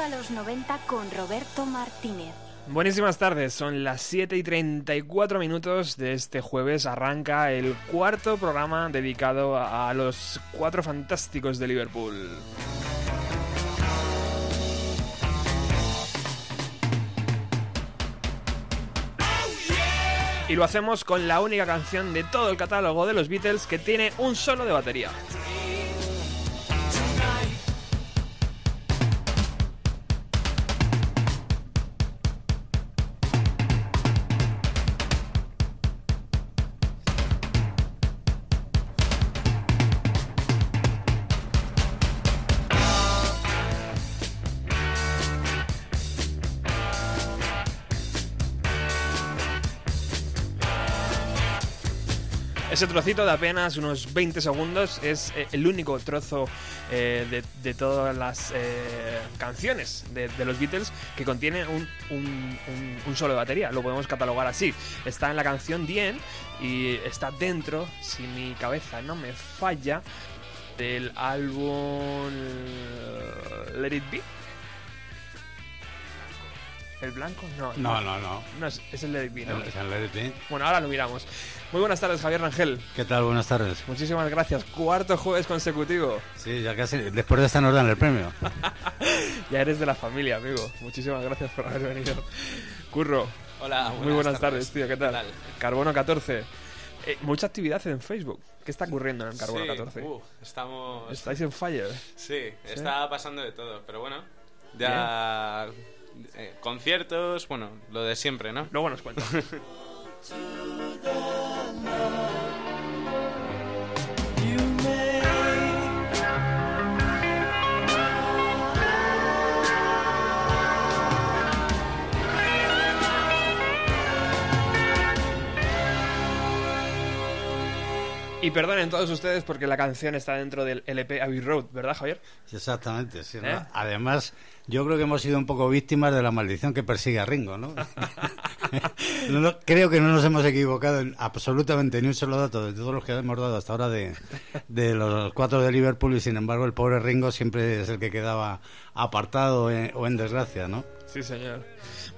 a los 90 con Roberto Martínez. Buenísimas tardes, son las 7 y 34 minutos de este jueves. Arranca el cuarto programa dedicado a los cuatro fantásticos de Liverpool. Y lo hacemos con la única canción de todo el catálogo de los Beatles que tiene un solo de batería. Ese trocito de apenas unos 20 segundos es eh, el único trozo eh, de, todas las eh, canciones de, los Beatles que contiene un, un- solo de batería. Lo podemos catalogar así. Está en la canción End y está dentro, si mi cabeza no me falla, del álbum Let It Be. ¿El blanco? No, No, no, no. no es, es el Let It Be, ¿no? Es el LDP. Bueno, ahora lo miramos. Muy buenas tardes, Javier Rangel. ¿Qué tal? Buenas tardes. Muchísimas gracias. Cuarto jueves consecutivo. Sí, ya casi. Después de esta nos dan el premio. Ya eres de la familia, amigo. Muchísimas gracias por haber venido. Curro. Hola, Muy buenas tardes, tío. ¿Qué tal? tal? Carbono 14. Eh, mucha actividad en Facebook. ¿Qué está ocurriendo en el Carbono Sí, 14? uh, estamos. Estáis en fire. Sí, está pasando de todo, pero bueno. Ya. Eh, conciertos, bueno, lo de siempre, ¿no? Luego nos cuentas. y perdonen todos ustedes porque la canción está dentro del LP Abbey Road, ¿verdad, Javier? Sí, Exactamente. sí, ¿no? ¿Eh? Además, yo creo que hemos sido un poco víctimas de la maldición que persigue a Ringo, ¿no? No, no, creo que no nos hemos equivocado en absolutamente ni un solo dato de todos los que hemos dado hasta ahora de, de los cuatro de Liverpool y sin embargo el pobre Ringo siempre es el que quedaba apartado eh, o en desgracia, ¿no? Sí, señor.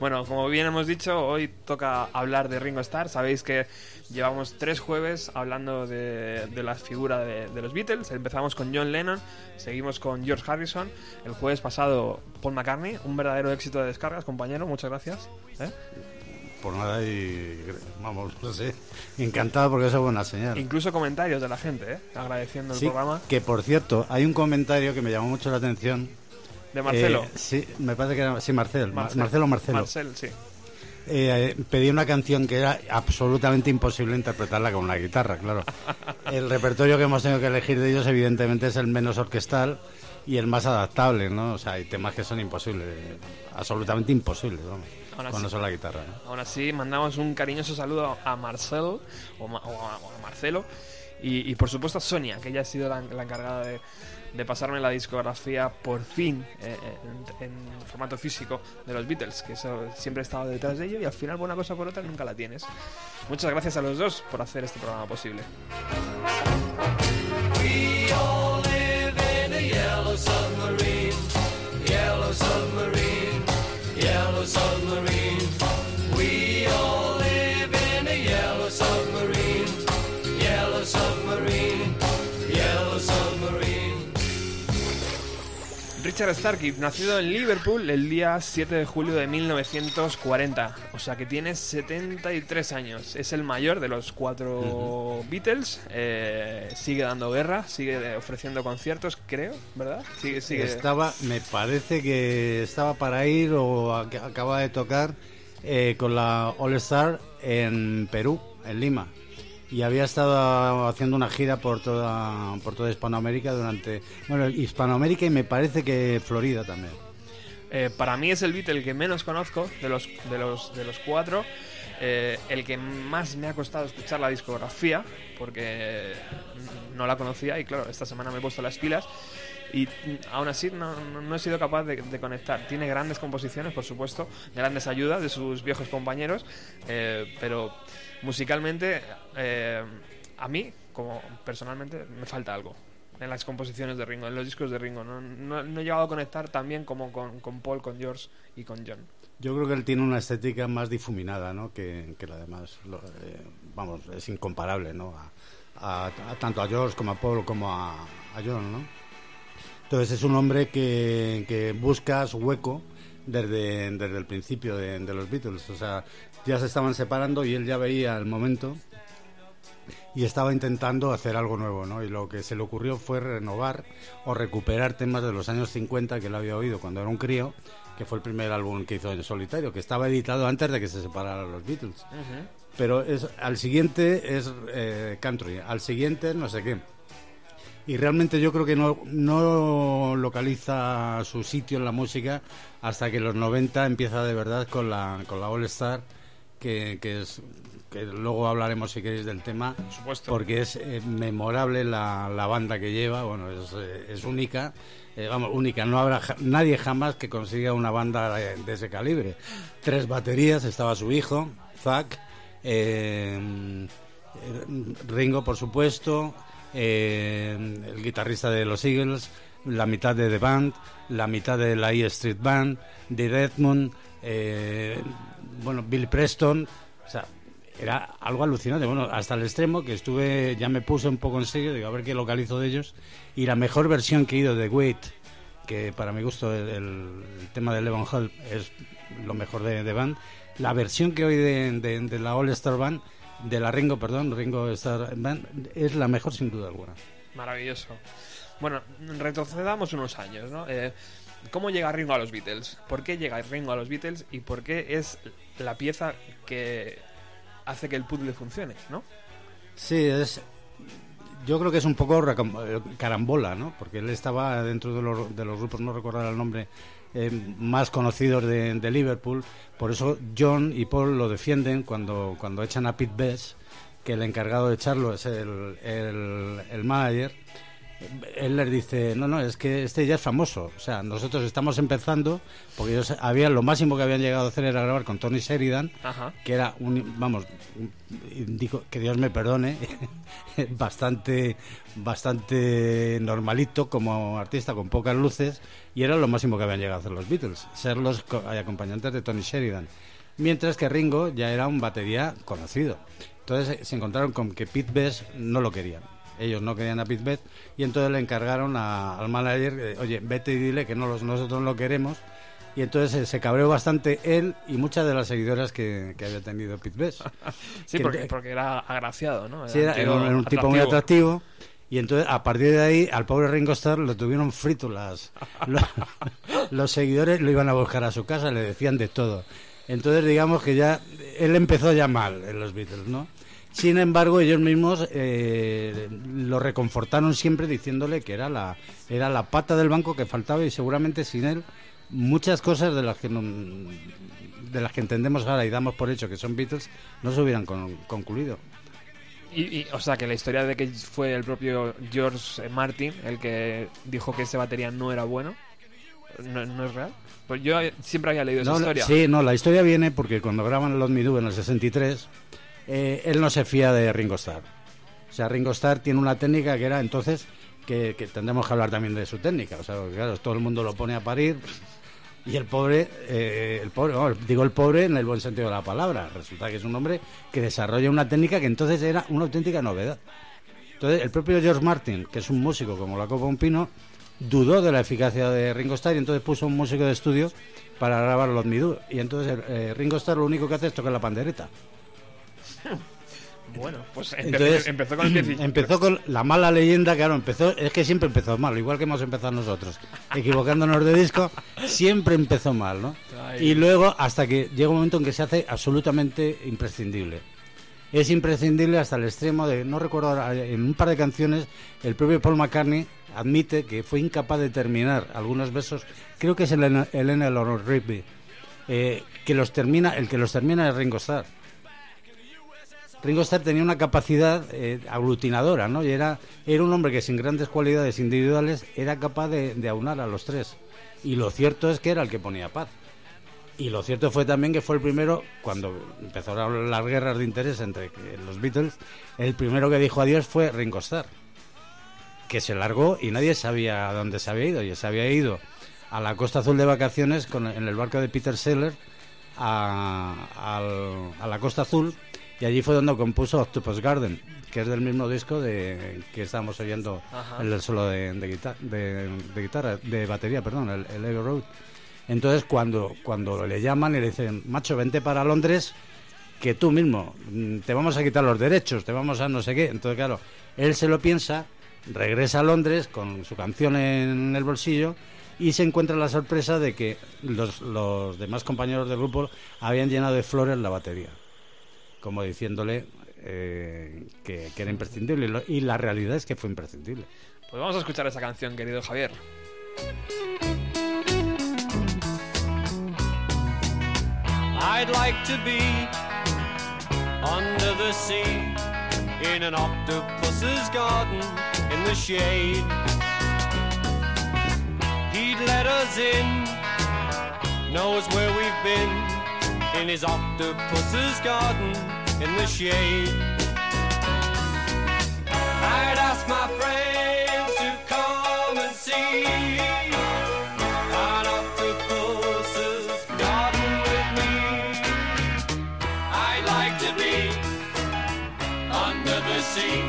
Bueno, como bien hemos dicho, hoy toca hablar de Ringo Starr. Sabéis que llevamos tres jueves hablando de, de la figura de, de los Beatles. Empezamos con John Lennon, seguimos con George Harrison. El jueves pasado, Paul McCartney. Un verdadero éxito de descargas, compañero. Muchas gracias. ¿Eh? Por nada y vamos, no sé, encantado porque eso es buena señal. Incluso comentarios de la gente, ¿eh? agradeciendo el Sí, programa. que por cierto, hay un comentario que me llamó mucho la atención. De Marcelo. Eh, sí, me parece que era, sí, Marcel, Ma- Marcel. Marcelo Marcelo. Marcel, sí. Eh, pedí una canción que era absolutamente imposible interpretarla con una guitarra, claro. El repertorio que hemos tenido que elegir de ellos, evidentemente, es el menos orquestal y el más adaptable, ¿no? O sea, hay temas que son imposibles, absolutamente imposibles, vamos, Ahora con sí. una sola guitarra, ¿no? Aún así, mandamos un cariñoso saludo a Marcel o, Ma- o a, o a Marcelo y, y, por supuesto a Sonia, que ella ha sido la, la encargada de, de pasarme la discografía por fin eh, en, en formato físico de los Beatles, que siempre he estado detrás de ello y al final, una cosa por otra, nunca la tienes. Muchas gracias a los dos por hacer este programa posible. We all live in a yellow submarine, yellow submarine, Richard Starkey, nacido en Liverpool el día 7 de julio de 1940, o sea que tiene 73 años. Es el mayor de los cuatro Beatles, eh, sigue dando guerra, sigue ofreciendo conciertos, creo, ¿verdad? Sigue, sigue. Estaba, me parece que estaba para ir o ac- acaba de tocar eh, con la All Star en Perú, en Lima. Y había estado haciendo una gira por toda, por toda Hispanoamérica durante. Bueno, Hispanoamérica y me parece que Florida también. Eh, para mí es el Beatle que menos conozco de los, de los, de los cuatro. eh, el que más me ha costado escuchar la discografía, porque no la conocía y claro, esta semana me he puesto las pilas y mm, aún así no, no- he sido capaz de, de conectar. Tiene grandes composiciones, por supuesto, grandes ayudas de sus viejos compañeros, eh, pero musicalmente eh, a mí, como personalmente, me falta algo en las composiciones de Ringo, en los discos de Ringo. No, no- no he llegado a conectar tan bien como con, con Paul, con George y con John. Yo creo que él tiene una estética más difuminada ¿no? que, que la demás. Lo- eh, vamos, es incomparable ¿no? a, a- a- tanto a George como a Paul como a, a John. ¿no? Entonces es un hombre que, que busca su hueco desde, desde el principio de, de los Beatles. O sea, ya se estaban separando y él ya veía el momento y estaba intentando hacer algo nuevo, ¿no? Y lo que se le ocurrió fue renovar o recuperar temas de los años 50 que él había oído cuando era un crío, que fue el primer álbum que hizo en solitario, que estaba editado antes de que se separaran los Beatles. Pero es, al siguiente es eh, country, al siguiente no sé qué. Y realmente yo creo que no, no localiza su sitio en la música hasta que los 90 empieza de verdad con la, con la All Star, que, que es que luego hablaremos si queréis del tema, Por supuesto. porque es eh, memorable la, la banda que lleva, bueno, es, eh, es única, eh, vamos, única, no habrá ja- nadie jamás que consiga una banda de, de ese calibre. Tres baterías, estaba su hijo, Zack, Ringo, por supuesto, eh, el guitarrista de los Eagles, la mitad de The Band, la mitad de la E Street Band, de Redmond, eh, bueno, Bill Preston, o sea, era algo alucinante, bueno, hasta el extremo que estuve, ya me puse un poco en serio, digo, a ver qué localizo de ellos, y la mejor versión que he ido de Wait, que para mi gusto el, el tema de Levon Hall es lo mejor de, de Band, la versión que hoy de, de, de la All Star Band, de la Ringo, perdón, Ringo Star Band, es la mejor sin duda alguna. Maravilloso. Bueno, retrocedamos unos años, ¿no? Eh, ¿Cómo llega Ringo a los Beatles? ¿Por qué llega Ringo a los Beatles? ¿Y por qué es la pieza que hace que el puzzle funcione, ¿no? Sí, es. Yo creo que es un poco carambola, ¿no? Porque él estaba dentro de los, de los grupos, no recordar el nombre, eh, más conocidos de, Liverpool. Por eso John y Paul lo defienden cuando, cuando echan a Pete Best, que el encargado de echarlo es el, el, el manager. Él les dice, no, no, es que este ya es famoso. O sea, nosotros estamos empezando, porque ellos habían, lo máximo que habían llegado a hacer era grabar con Tony Sheridan, Ajá. que era un, vamos, un- digo, que Dios me perdone, bastante, bastante normalito como artista, con pocas luces, y era lo máximo que habían llegado a hacer los Beatles, ser los co- acompañantes de Tony Sheridan. Mientras que Ringo ya era un batería conocido. Entonces se encontraron con que Pete Best no lo querían. Ellos no querían a Pete Best y entonces le encargaron a- al manager, eh, oye, vete y dile que no los, nosotros no lo queremos. Y entonces se cabreó bastante él y muchas de las seguidoras que, que había tenido Pete Best. Sí, Que- porque, porque era agraciado, ¿no? Sí, era, un era un, tipo muy atractivo. atractivo. Y entonces, a partir de ahí, al pobre Ringo Starr lo tuvieron frito. Las, los, los seguidores lo iban a buscar a su casa, le decían de todo. Entonces, digamos que ya él empezó ya mal en los Beatles, ¿no? Sin embargo, ellos mismos eh, lo reconfortaron siempre diciéndole que era la, era la pata del banco que faltaba y seguramente sin él muchas cosas de las que no- de las que entendemos ahora y damos por hecho que son Beatles no se hubieran con- concluido. Y, y, o sea, que la historia de que fue el propio George Martin el que dijo que ese batería no era bueno, ¿no, no es real? Pues yo siempre había leído esa No, historia. Sí, no, la historia viene porque cuando graban Los Me Do en el 63, eh, él no se fía de Ringo Starr. O sea, Ringo Starr tiene una técnica que era entonces, que, tendremos que hablar también de su técnica. O sea, claro, todo el mundo lo pone a parir y el pobre, eh, el pobre, digo el pobre en el buen sentido de la palabra. Resulta que es un hombre que desarrolla una técnica que entonces era una auténtica novedad. Entonces, el propio George Martin, que es un músico como la copa un pino, dudó de la eficacia de Ringo Starr y entonces puso un músico de estudio para grabar Lot Me Do. Y entonces eh, Ringo Starr lo único que hace es tocar la pandereta. Bueno, pues empe- Entonces, empezó con el pie izquierdo. Empezó con la mala leyenda, claro, empezó, es que siempre empezó mal, igual que hemos empezado nosotros, equivocándonos de disco, siempre empezó mal, ¿no? Ay. Y luego hasta que llega un momento en que se hace absolutamente imprescindible. Es imprescindible hasta el extremo de, no recuerdo en un par de canciones, el propio Paul McCartney admite que fue incapaz de terminar algunos versos, creo que es el Elena Eleanor Rigby, eh, que los termina, el que los termina es Ringo Starr. Ringo Starr tenía una capacidad eh, aglutinadora, ¿no? Y era, era un hombre que sin grandes cualidades individuales era capaz de, aunar a los tres. Y lo cierto es que era el que ponía paz. Y lo cierto fue también que fue el primero, cuando empezaron las guerras de interés entre que- los Beatles, el primero que dijo adiós fue Ringo Starr, que se largó y nadie sabía a dónde se había ido. Y se había ido a la Costa Azul de vacaciones en el barco de Peter Seller a la Costa Azul y allí fue donde compuso Octopus Garden, que es del mismo disco de que estábamos oyendo Ajá. el solo de, de, guitar- de- de guitarra, de batería, perdón, el, el Abbey Road. Entonces cuando, cuando le llaman y le dicen, macho, vente para Londres, que tú mismo mm, te vamos a quitar los derechos, te vamos a no sé qué. Entonces, claro, él se lo piensa, regresa a Londres con su canción en el bolsillo y se encuentra la sorpresa de que los, los demás compañeros del grupo habían llenado de flores la batería, como diciéndole eh, que, que era imprescindible. Y lo- Y la realidad es que fue imprescindible. Pues vamos a escuchar esa canción, querido Javier. I'd like to be under the sea in an octopus's garden in the shade. He'd let us in, knows where we've been in his octopus's garden in the shade. I'd ask my friends to come and see an octopus's garden with me. I'd like to be under the sea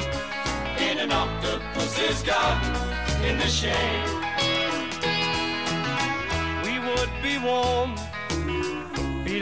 in an octopus's garden in the shade. We would be warm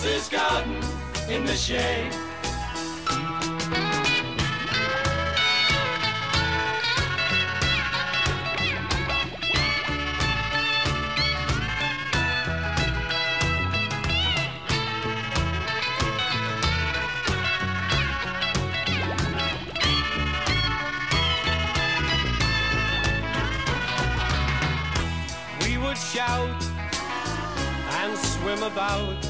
octopus's garden in the shade. We would shout and swim about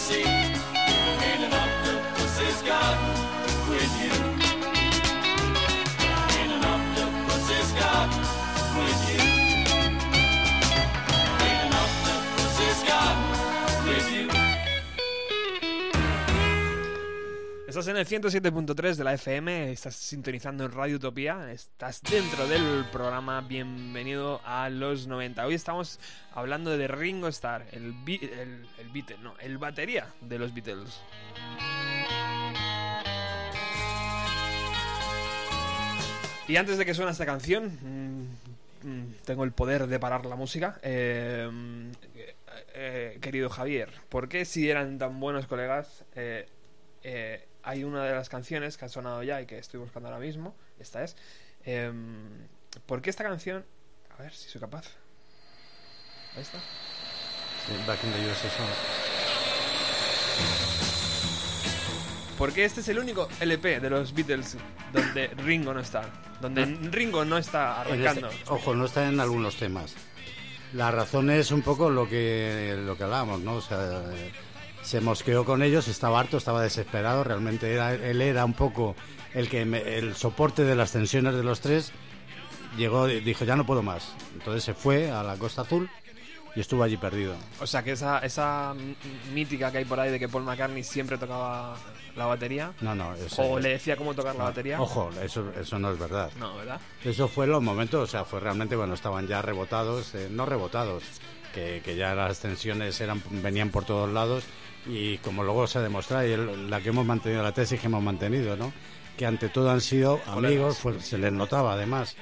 sea in an octopus's garden Estás en el 107.3 de la FM, estás sintonizando en Radio Utopía, estás dentro del programa Bienvenido a los 90. Hoy estamos hablando de Ringo Starr, el, el, el Beatle, no, el batería de los Beatles. Y antes de que suene esta canción, mm, mm, tengo el poder de parar la música. Mm, eh, eh, querido Javier, ¿por qué si eran tan buenos colegas, eh, eh, hay una de las canciones que ha sonado ya y que estoy buscando ahora mismo. Esta es. em, ¿Por qué esta canción? A ver si soy capaz. Ahí está. Sí, Back in the USSR. Porque este es el único LP de los Beatles donde Ringo no está. Donde Ringo no está este- arrancando. ojo, no está en algunos temas. La razón es un poco lo que lo que hablábamos, ¿no? O sea, eh, se mosqueó con ellos, estaba harto, estaba desesperado. Realmente era, él era un poco el que me- el soporte de las tensiones de los tres. Llegó, y dijo ya no puedo más. Entonces se fue a la Costa Azul y estuvo allí perdido. O sea que esa, esa mítica que hay por ahí de que Paul McCartney siempre tocaba la batería. No, no. eso- O le decía cómo tocar la batería. Ojo, eso, eso no es verdad. No, ¿verdad? Eso fue los momentos, o sea, fue realmente cuando estaban ya rebotados, eh, no rebotados, que, que ya las tensiones eran venían por todos lados y como luego se demuestra y el- la que hemos mantenido, la tesis que hemos mantenido, ¿no? Que ante todo han sido amigos, fue- se les notaba además.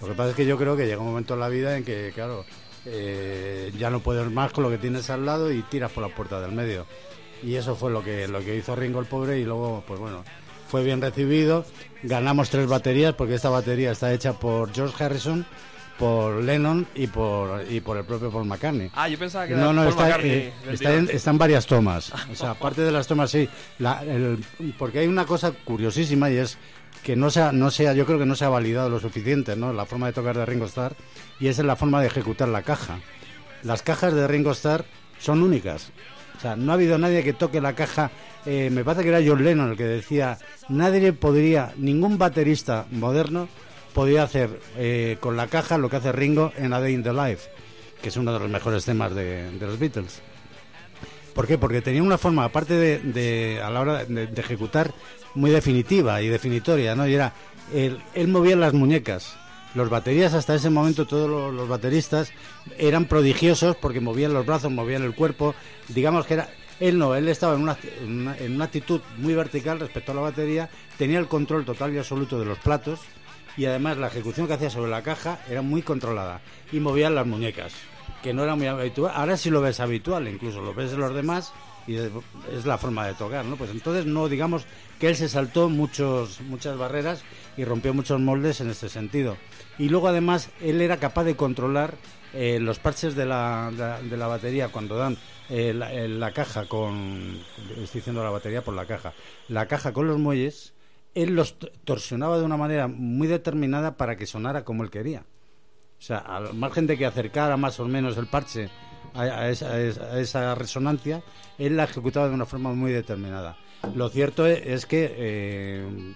Lo que pasa es que yo creo que llega un momento en la vida en que, claro, eh, ya no puedes más con lo que tienes al lado y tiras por la puerta del medio. Y eso fue lo que, lo que hizo Ringo el pobre y luego, pues bueno, fue bien recibido. Ganamos tres baterías porque esta batería está hecha por George Harrison, por Lennon y por, y por el propio Paul McCartney. Ah, yo pensaba que era No, no, Paul está, McCartney eh, está, en, está en varias tomas. O sea, aparte de las tomas, sí. La- el- porque hay una cosa curiosísima y es que no se ha, no sea, yo creo que no se ha validado lo suficiente, ¿no? La forma de tocar de Ringo Starr y es en la forma de ejecutar la caja. Las cajas de Ringo Starr son únicas. O sea, no ha habido nadie que toque la caja. eh, me parece que era John Lennon el que decía, nadie podría, ningún baterista moderno podía hacer eh, con la caja lo que hace Ringo en A Day in the Life, que es uno de los mejores temas de, de los Beatles. ¿Por qué? Porque tenía una forma, aparte de, de- a la hora de, de ejecutar, muy definitiva y definitoria, ¿no? Y era, él, él movía las muñecas. Los baterías hasta ese momento, todos los, los bateristas eran prodigiosos porque movían los brazos, movían el cuerpo. Digamos que era, él no, él estaba en una, en una, en una actitud muy vertical respecto a la batería, tenía el control total y absoluto de los platos y además la ejecución que hacía sobre la caja era muy controlada y movían las muñecas, que no era muy habitual. Ahora sí lo ves habitual, incluso lo ves en los demás y es la forma de tocar, ¿no? Pues entonces no digamos que él se saltó muchos muchas barreras y rompió muchos moldes en este sentido. Y luego además él era capaz de controlar eh, los parches de la, de de la batería cuando dan eh, la, eh, la caja con estoy diciendo la batería por la caja la caja con los muelles él los torsionaba de una manera muy determinada para que sonara como él quería o sea, al margen de que acercara más o menos el parche a, esa, a esa- resonancia, él la ejecutaba de una forma muy determinada. Lo cierto es, es que eh,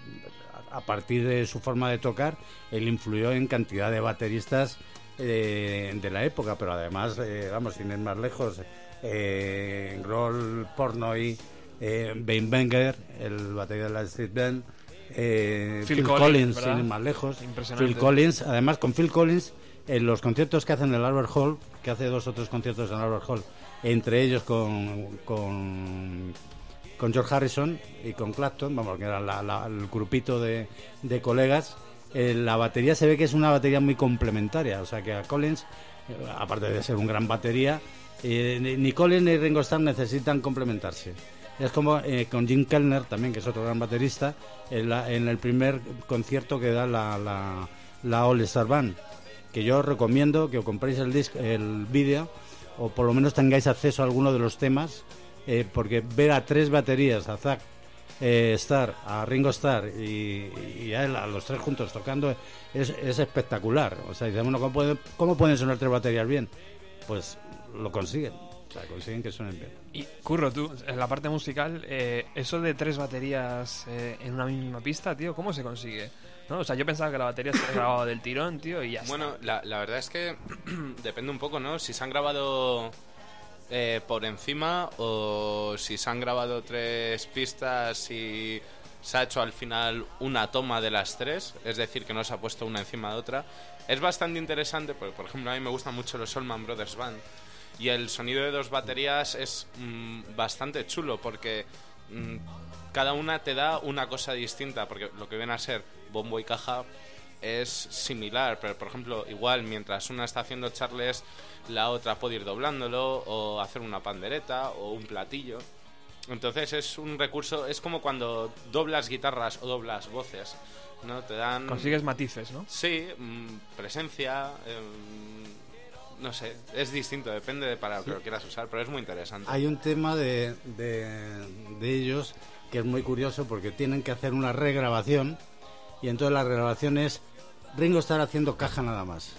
a partir de su forma de tocar, él influyó en cantidad de bateristas eh, de la época, pero además, eh, vamos, sin ir más lejos, eh, Grohl, Pornoy, eh, Wayne Wenger, el batería de la Street Band, eh, Phil Phil, Collins, sin ir más lejos, Impresionante. Phil Collins, además con Phil Collins, en los conciertos que hacen en el Albert Hall, que hace dos o tres conciertos en el Albert Hall, entre ellos con, con, con George Harrison y con Clapton, vamos, que era la- la- el grupito de, de colegas, eh, la batería se ve que es una batería muy complementaria, o sea que a Collins, eh, aparte de ser un gran batería, eh, ni Collins ni Ringo Starr necesitan complementarse. Es como eh, con Jim Kellner también, que es otro gran baterista, en, la- en el primer concierto que da la, All Star Band, que yo os recomiendo que os compréis el, disc, el vídeo o por lo menos tengáis acceso a alguno de los temas, eh, porque ver a tres baterías, a Zack eh, Starr, a Ringo Starr y, a él, a los tres juntos tocando, es, es espectacular. O sea, dices, bueno, ¿cómo, puede- ¿cómo pueden sonar tres baterías bien? Pues lo consiguen. O sea, consiguen que suenen bien. Y Curro, tú, en la parte musical, eh, eso de tres baterías eh, en una misma pista, tío, ¿cómo se consigue? ¿No? O sea, yo pensaba que la batería se grababa del tirón, tío, y ya está. Bueno, la, la verdad es que depende un poco, ¿no? Si se han grabado eh, por encima o si se han grabado tres pistas y se ha hecho al final una toma de las tres, es decir, que no se ha puesto una encima de otra. Es bastante interesante, porque por ejemplo a mí me gustan mucho los Solman Brothers Band y el sonido de dos baterías es mm, bastante chulo porque mm, cada una te da una cosa distinta, porque lo que viene a ser bombo y caja es similar, pero por ejemplo, igual mientras una está haciendo charles, la otra puede ir doblándolo o hacer una pandereta o un platillo. Entonces es un recurso, es como cuando doblas guitarras o doblas voces, ¿no? Te dan... Consigues matices, ¿no? Sí, mm, presencia, em, no sé, es distinto, depende de para lo que lo quieras usar, pero es muy interesante. Hay un tema de, de, de ellos que es muy curioso porque tienen que hacer una regrabación y entonces la regrabación es Ringo estar haciendo caja nada más.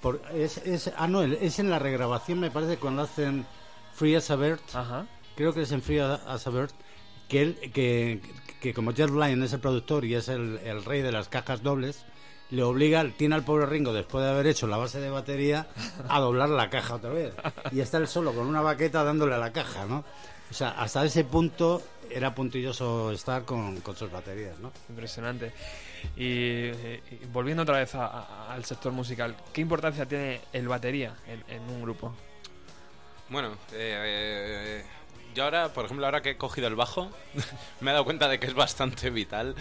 Por, es, es, ah, no, es en la regrabación, me parece, cuando hacen Free as a Bird. Ajá. Creo que es en Free as a Bird. Que, él, que, que como Jeff Lynne es el productor y es el, el rey de las cajas dobles, le obliga, tiene al pobre Ringo, después de haber hecho la base de batería, a doblar la caja otra vez. Y está él solo con una baqueta dándole a la caja, ¿no? O sea, hasta ese punto era puntilloso estar con, con sus baterías, ¿no? Impresionante. Y, eh, y volviendo otra vez a- a- al sector musical, ¿qué importancia tiene el batería en, en un grupo? Bueno, eh, yo ahora, por ejemplo, ahora que he cogido el bajo, me he dado cuenta de que es bastante vital.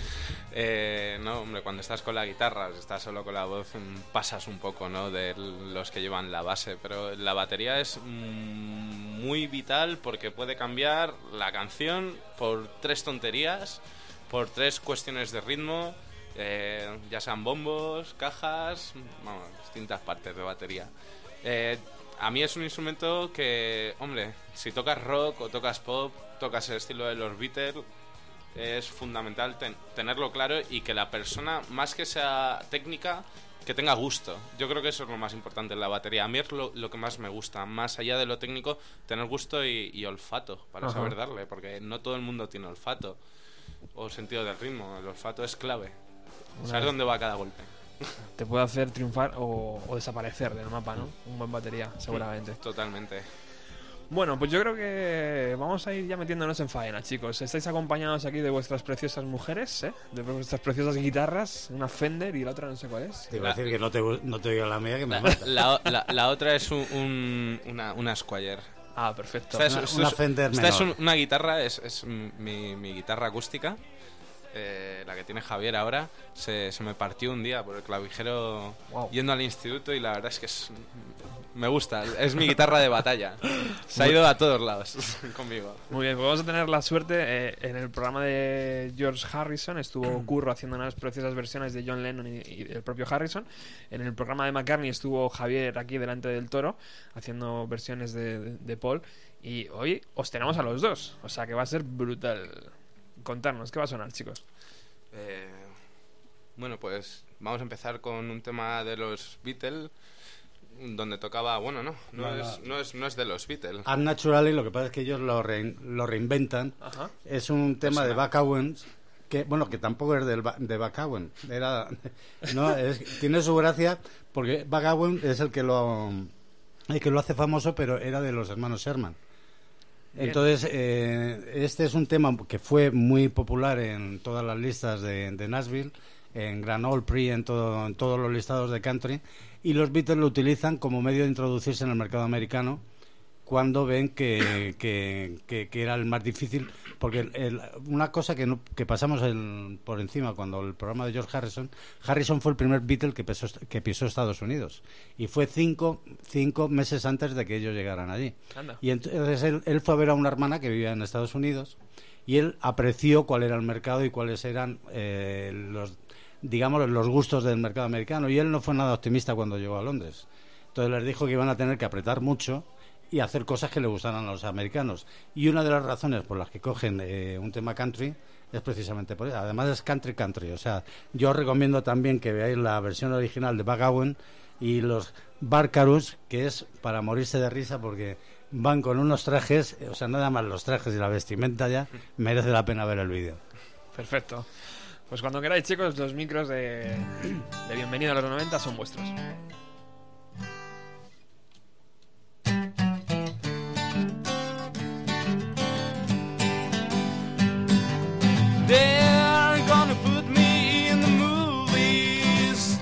Eh, no, hombre, cuando estás con la guitarra, si estás solo con la voz, mm, pasas un poco, ¿no? De los que llevan la base, pero la batería es mm, muy vital porque puede cambiar la canción por tres tonterías, por tres cuestiones de ritmo. eh, ya sean bombos, cajas, vamos, distintas partes de batería. Eh, a mí es un instrumento que, hombre, si tocas rock o tocas pop, tocas el estilo de los Beatles, es fundamental ten- tenerlo claro y que la persona, más que sea técnica, que tenga gusto. Yo creo que eso es lo más importante en la batería. A mí es lo, lo que más me gusta, más allá de lo técnico, tener gusto y, y olfato para Ajá. saber darle, porque no todo el mundo tiene olfato o sentido del ritmo. El olfato es clave. Una Saber vez- dónde va cada golpe. Te puede hacer triunfar o, o desaparecer del mapa, ¿no? Un buen batería, seguramente. Totalmente. Bueno, pues yo creo que vamos a ir ya metiéndonos en faena, chicos. Estáis acompañados aquí de vuestras preciosas mujeres, ¿eh? De vuestras preciosas guitarras, una Fender y la otra no sé cuál es. Te iba a decir que no te, no te la mía que me La, mata. la- la- la otra es un, un- una, una Squire. Ah, perfecto. Esta es, Una- una es- Fender esta es menor. un- una guitarra, es, es mi, mi guitarra acústica, eh, la que tiene Javier ahora. Se, se me partió un día por el clavijero Wow. yendo al instituto y la verdad es que es, me gusta. Es mi guitarra de batalla. Se ha ido a todos lados conmigo. Muy bien, pues vamos a tener la suerte. eh, en el programa de George Harrison estuvo Curro haciendo unas preciosas versiones de John Lennon y, y del propio Harrison. En el programa de McCartney estuvo Javier aquí delante del toro haciendo versiones de, de- de Paul. Y hoy os tenemos a los dos, o sea que va a ser brutal. Contarnos, ¿qué va a sonar, chicos? Eh, bueno, pues vamos a empezar con un tema de los Beatles. Donde tocaba, bueno, no, no, No, es, no, es, no es de los Beatles. Unnaturally, lo que pasa es que ellos lo, rein- lo reinventan. Ajá. Es un tema de Owens, que, bueno, que tampoco es del, de Owens. Era, no, es- tiene su gracia porque Owens es el que lo, el que lo hace famoso, pero era de los hermanos Sherman. Entonces, eh, este es un tema que fue muy popular en todas las listas de, de Nashville, en Grand Ole Prix, en, todo, en todos los listados de country, y los Beatles lo utilizan como medio de introducirse en el mercado americano cuando ven que, que, que- que era el más difícil, porque el- el- una cosa que, no- que pasamos el- por encima cuando el programa de George Harrison, Harrison fue el primer Beatle que, pisó, que pisó Estados Unidos, y fue cinco, cinco meses antes de que ellos llegaran allí. Anda. Y entonces él, él fue a ver a una hermana que vivía en Estados Unidos y él apreció cuál era el mercado y cuáles eran eh, los, digamos, los gustos del mercado americano. Y él no fue nada optimista cuando llegó a Londres. Entonces les dijo que iban a tener que apretar mucho y hacer cosas que le gustaran a los americanos. Y una de las razones por las que cogen eh, un tema country es precisamente por eso. Además es country country. O sea, yo os recomiendo también que veáis la versión original de Bagawen y los Barcarus, que es para morirse de risa porque van con unos trajes, o sea, nada más los trajes y la vestimenta ya, merece la pena ver el vídeo. Perfecto. Pues cuando queráis, chicos, los micros de, de Bienvenido a los 90 son vuestros. They're gonna put me in the movies.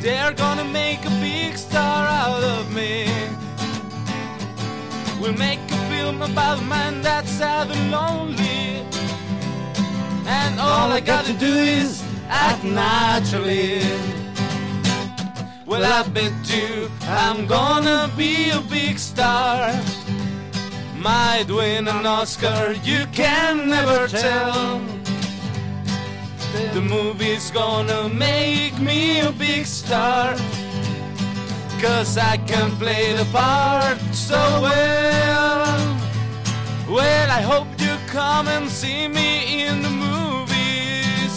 They're gonna make a big star out of me. We'll make a film about a man that's sad and lonely. And all I got to do is act naturally. Well, I bet you I'm gonna be a big star. Might win an Oscar, you can never tell. The movie's gonna make me a big star. Cause I can play the part so well. Well, I hope you come and see me in the movies.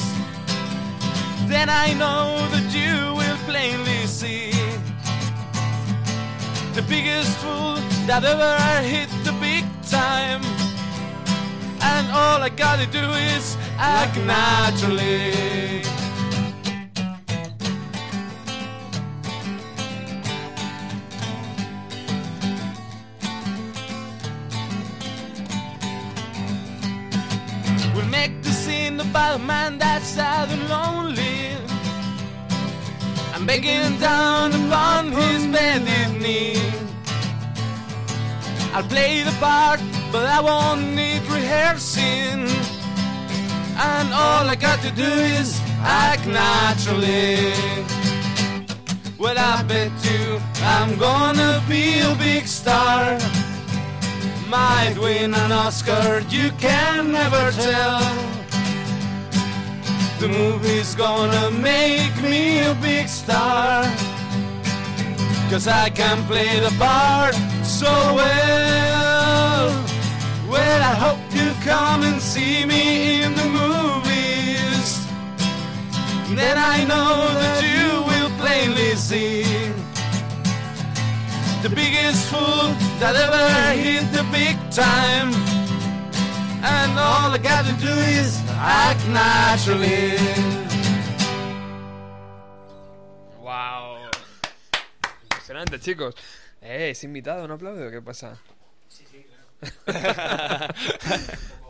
Then I know that you will plainly see the biggest fool that ever I hit time. And all I gotta do is act naturally. We'll make the scene about a man that's sad and lonely. I'm begging down upon his bended knee. I'll play the part, but I won't need rehearsing. And all I got to do is act naturally. Well, I bet you I'm gonna be a big star. Might win an Oscar, you can never tell. The movie's gonna make me a big star. Cause I can play the part so well. Well, I hope you come and see me in the movies. Then I know that you will plainly see the biggest fool that ever hit the big time. And all I gotta do is act naturally. ¡Wow! Impresionante, chicos. Eh, es invitado, ¿no aplaudo? ¿Qué pasa? Every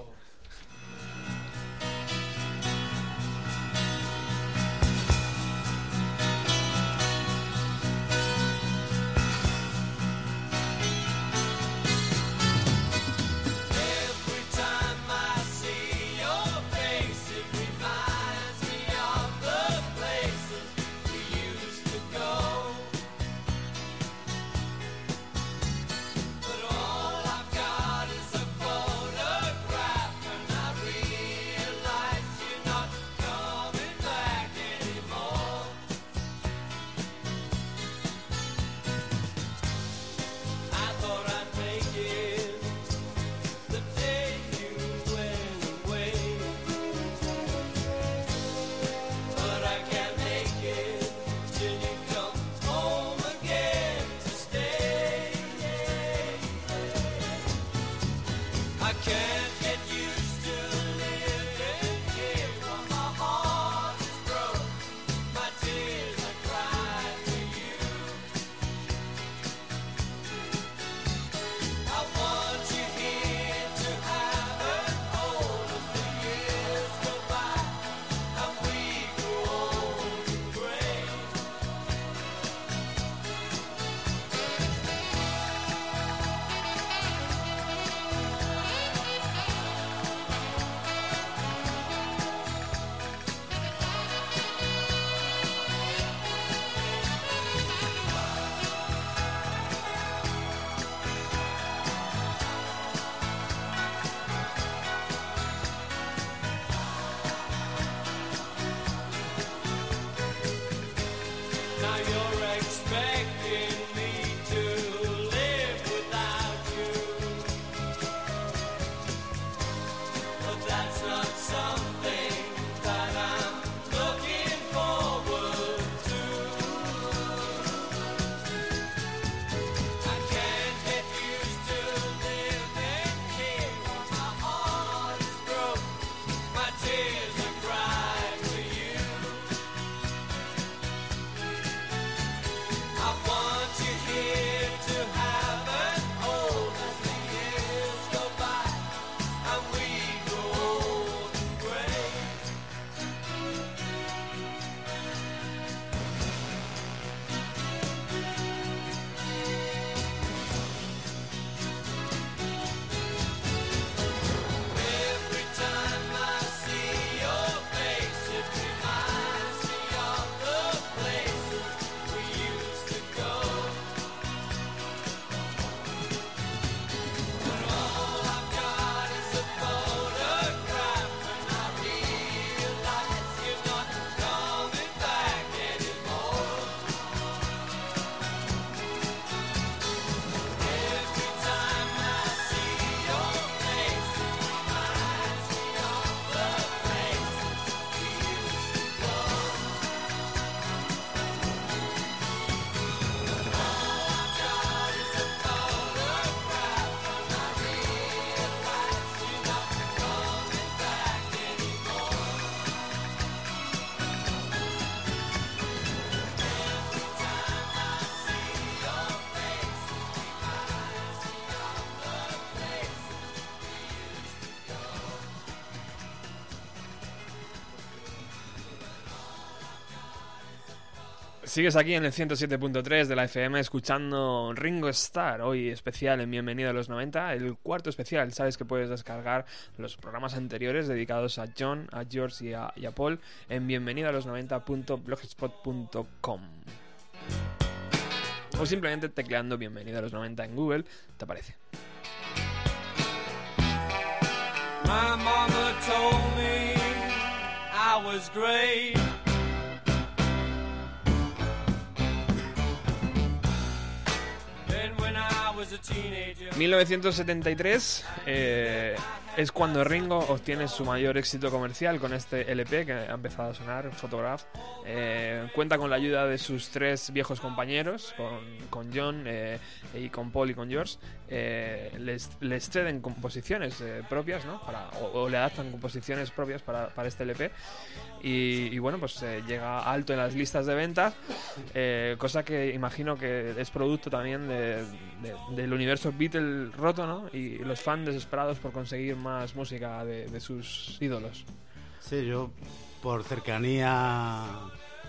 Sigues aquí en el 107.3 de la FM escuchando Ringo Starr, hoy especial en Bienvenido a los 90, el cuarto especial. Sabes que puedes descargar los programas anteriores dedicados a John, a George y a, Paul en bienvenido a los 90.blogspot.com. O simplemente tecleando Bienvenido a los 90 en Google, te aparece. 1973 eh, es cuando Ringo obtiene su mayor éxito comercial con este LP que ha empezado a sonar, Photograph. Eh, cuenta con la ayuda de sus tres viejos compañeros, con, John eh, y con Paul y con George. Eh, les, les ceden composiciones eh, propias, ¿no? O, le adaptan composiciones propias para, para este LP. Y, bueno, pues llega alto en las listas de ventas, cosa que imagino que es producto también de- de- del universo Beatle roto, ¿no? Y los fans desesperados por conseguir más música de, de sus ídolos. Sí, yo por cercanía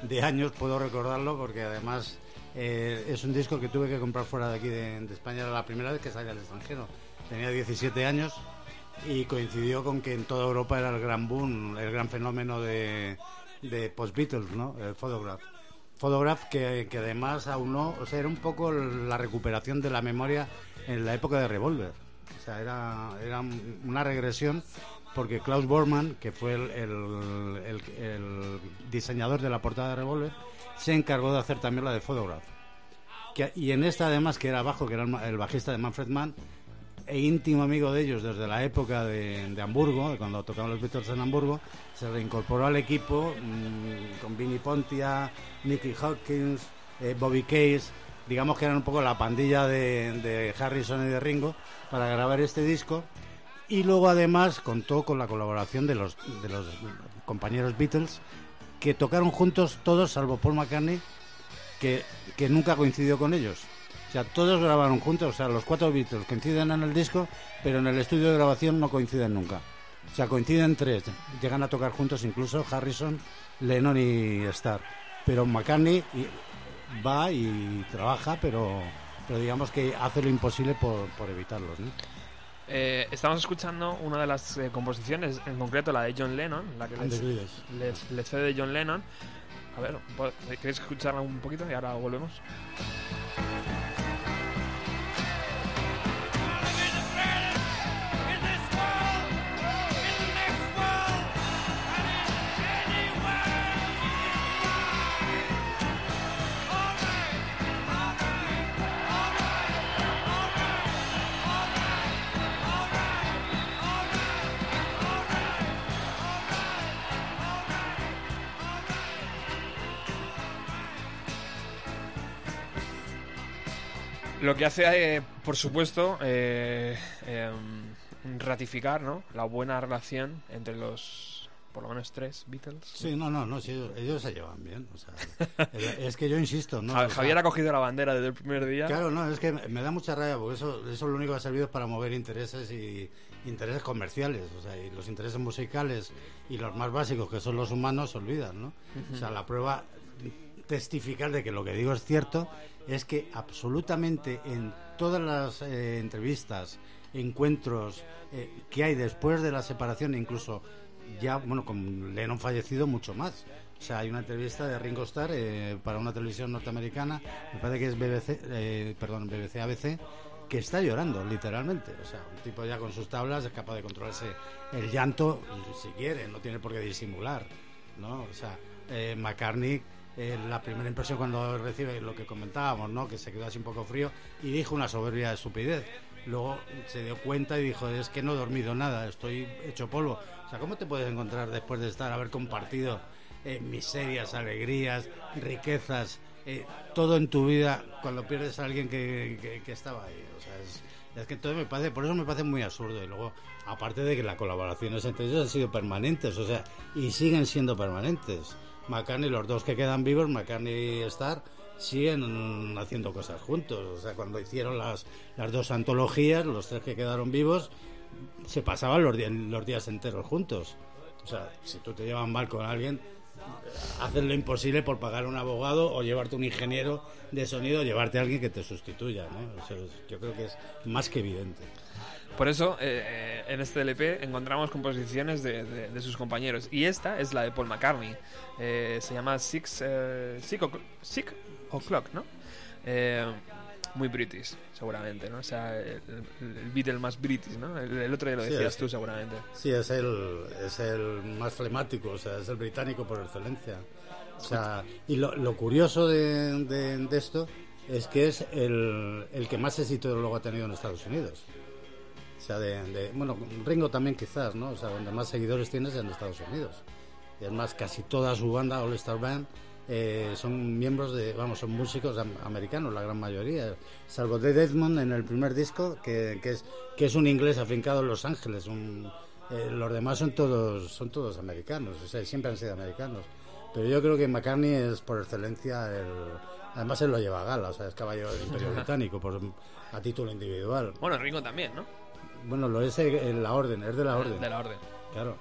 de años puedo recordarlo porque además eh, es un disco que tuve que comprar fuera de aquí de, de España. Era la primera vez que salía al extranjero. Tenía 17 años y coincidió con que en toda Europa era el gran boom, el gran fenómeno de, de post-Beatles, ¿no? El Photograph. Photograph que, que además aunó, o sea, era un poco la recuperación de la memoria en la época de Revolver. O sea, era, era una regresión porque Klaus Bormann, que fue el, diseñador de la portada de Revolver, se encargó de hacer también la de Photograph. Y en esta además, que era bajo, que era el, bajista de Manfred Mann, e íntimo amigo de ellos desde la época de, de Hamburgo, cuando tocaban los Beatles en Hamburgo, se reincorporó al equipo mm, con Vinnie Pontia, Nicky Hopkins, eh, Bobby Case, digamos que eran un poco la pandilla de, Harrison y de Ringo para grabar este disco. Y luego además contó con la colaboración de los, compañeros Beatles que tocaron juntos todos salvo Paul McCartney que, nunca coincidió con ellos. O sea, todos grabaron juntos, o sea, los cuatro Beatles coinciden en el disco, pero en el estudio de grabación no coinciden nunca. O sea, coinciden tres, llegan a tocar juntos incluso Harrison, Lennon y Starr. Pero McCartney va y trabaja, pero, pero digamos que hace lo imposible por, por evitarlos. ¿no? Eh, estamos escuchando una de las eh, composiciones, en concreto la de John Lennon, la que And the le, Greatest. le- le cede John Lennon. A ver, ¿queréis escucharla un poquito y ahora volvemos? Lo que hace, eh, por supuesto, eh, em, ratificar ¿no? la buena relación entre los, por lo menos tres Beatles. Sí, no, no, no, sí, ellos, ellos se llevan bien. O sea, es, que yo insisto, ¿no? Ja- O sea, Javier ha cogido la bandera desde el primer día. Claro, no, es que me da mucha rabia porque eso, eso lo único que ha servido es para mover intereses y intereses comerciales, o sea, y los intereses musicales y los más básicos que son los humanos se olvidan, ¿no? O sea, la prueba testificar de que lo que digo es cierto es que absolutamente en todas las eh, entrevistas, encuentros eh, que hay después de la separación, incluso ya, bueno, con Lennon fallecido, mucho más. O sea, hay una entrevista de Ringo Starr eh, para una televisión norteamericana, me parece que es BBC, perdón, BBC ABC, que está llorando, literalmente. O sea, un tipo ya con sus tablas es capaz de controlarse el llanto si quiere, no tiene por qué disimular, ¿no? O sea, eh, McCartney, eh, la primera impresión cuando recibe lo que comentábamos, ¿no? Que se quedó así un poco frío y dijo una soberbia estupidez. Luego se dio cuenta y dijo, es que no he dormido nada, estoy hecho polvo. O sea, ¿cómo te puedes encontrar después de estar, haber compartido eh, miserias, alegrías, riquezas, eh, todo en tu vida cuando pierdes a alguien que, que- que estaba ahí? O sea, es, es que todo me parece, por eso me parece muy absurdo. Y luego, aparte de que las colaboraciones entre ellos han sido permanentes, o sea, y siguen siendo permanentes. McCartney, los dos que quedan vivos, McCartney y Starr, siguen haciendo cosas juntos. O sea, cuando hicieron las, las dos antologías, los tres que quedaron vivos, se pasaban los, los días enteros juntos. O sea, si tú te llevas mal con alguien, haces lo imposible por pagar un abogado o llevarte un ingeniero de sonido o llevarte a alguien que te sustituya. ¿no? Yo creo que es más que evidente. Por eso, eh, en este LP encontramos composiciones de, de- de sus compañeros. Y esta es la de Paul McCartney. Eh, se llama Six, eh, Six, O'Clock, ¿no? Eh, muy british, seguramente, ¿no? O sea, el, el Beatle más british, ¿no? El, el otro día lo Sí, decías es- tú, seguramente. Sí, es el, es el más flemático, o sea, es el británico por excelencia. O sea, y lo, lo curioso de, de- de esto es que es el, el que más éxito luego ha tenido en Estados Unidos. O sea, de, de- bueno, Ringo también quizás, ¿no? O sea, donde más seguidores tienes es en Estados Unidos. Y además casi toda su banda, All Star Band, eh, son miembros de, vamos, son músicos am- americanos, la gran mayoría. Salvo Dave Edmond en el primer disco, que, que es, que es un inglés afincado en Los Ángeles. un- eh, los demás son todos, son todos americanos, o sea, siempre han sido americanos. Pero yo creo que McCartney es por excelencia el... Además él lo lleva a gala, o sea, es caballo del Imperio Británico por, a título individual. Bueno, Ringo también, ¿no? Bueno, lo es en la orden, es de la orden. De la orden. Claro.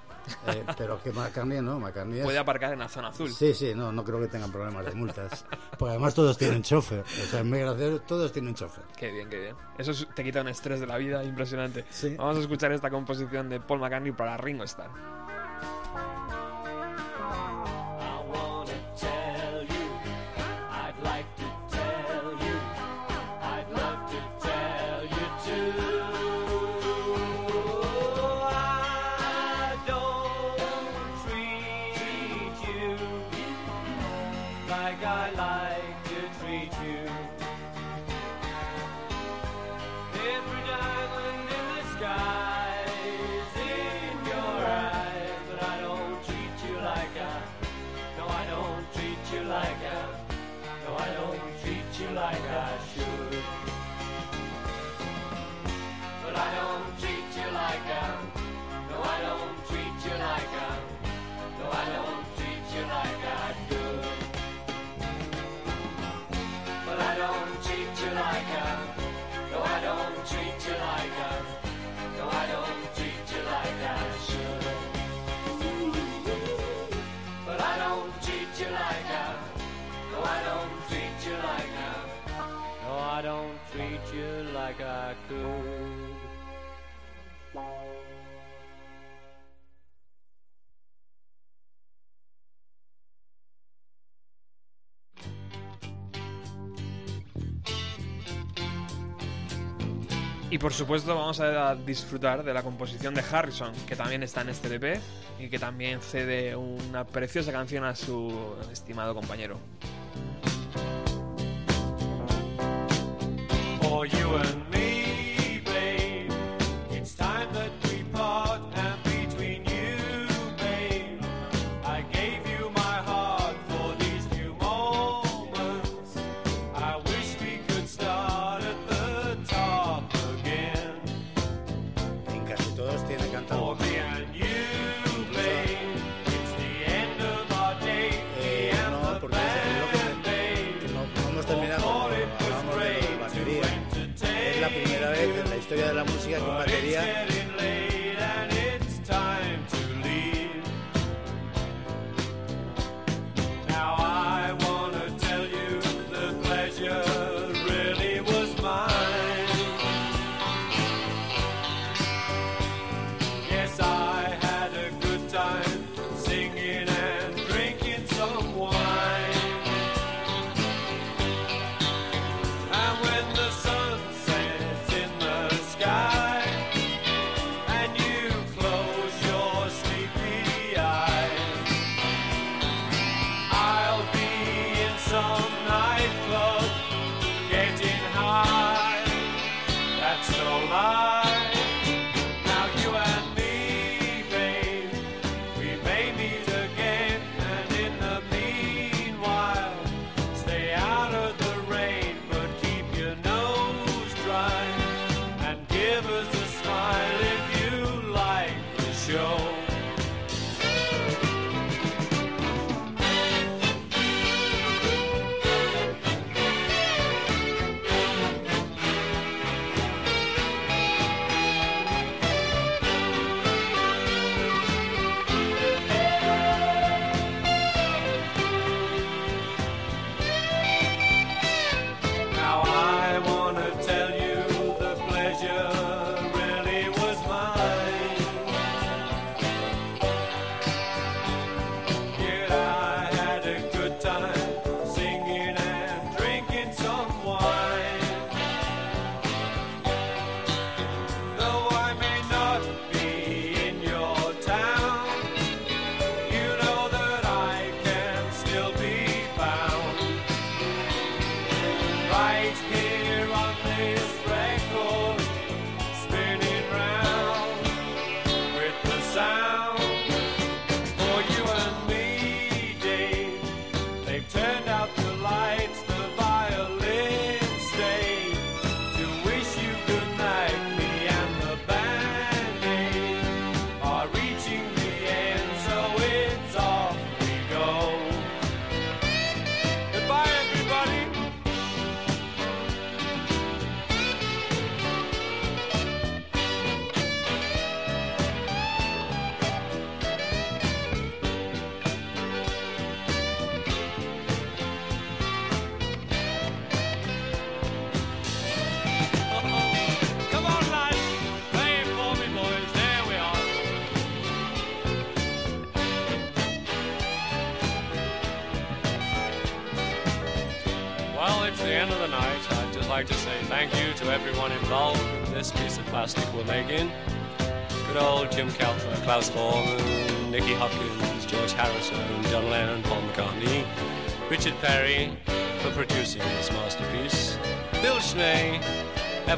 Eh, pero que McCartney no, McCartney es... Puede aparcar en la zona azul. Sí, sí, no, no creo que tengan problemas de multas. Porque además todos tienen chofer. O sea, es muy gracioso, todos tienen chofer. Qué bien, qué bien. Eso es- te quita un estrés de la vida impresionante. Sí. Vamos a escuchar esta composición de Paul McCartney para Ringo Starr. Y por supuesto vamos a disfrutar de la composición de Harrison, que también está en este LP y que también cede una preciosa canción a su estimado compañero. You and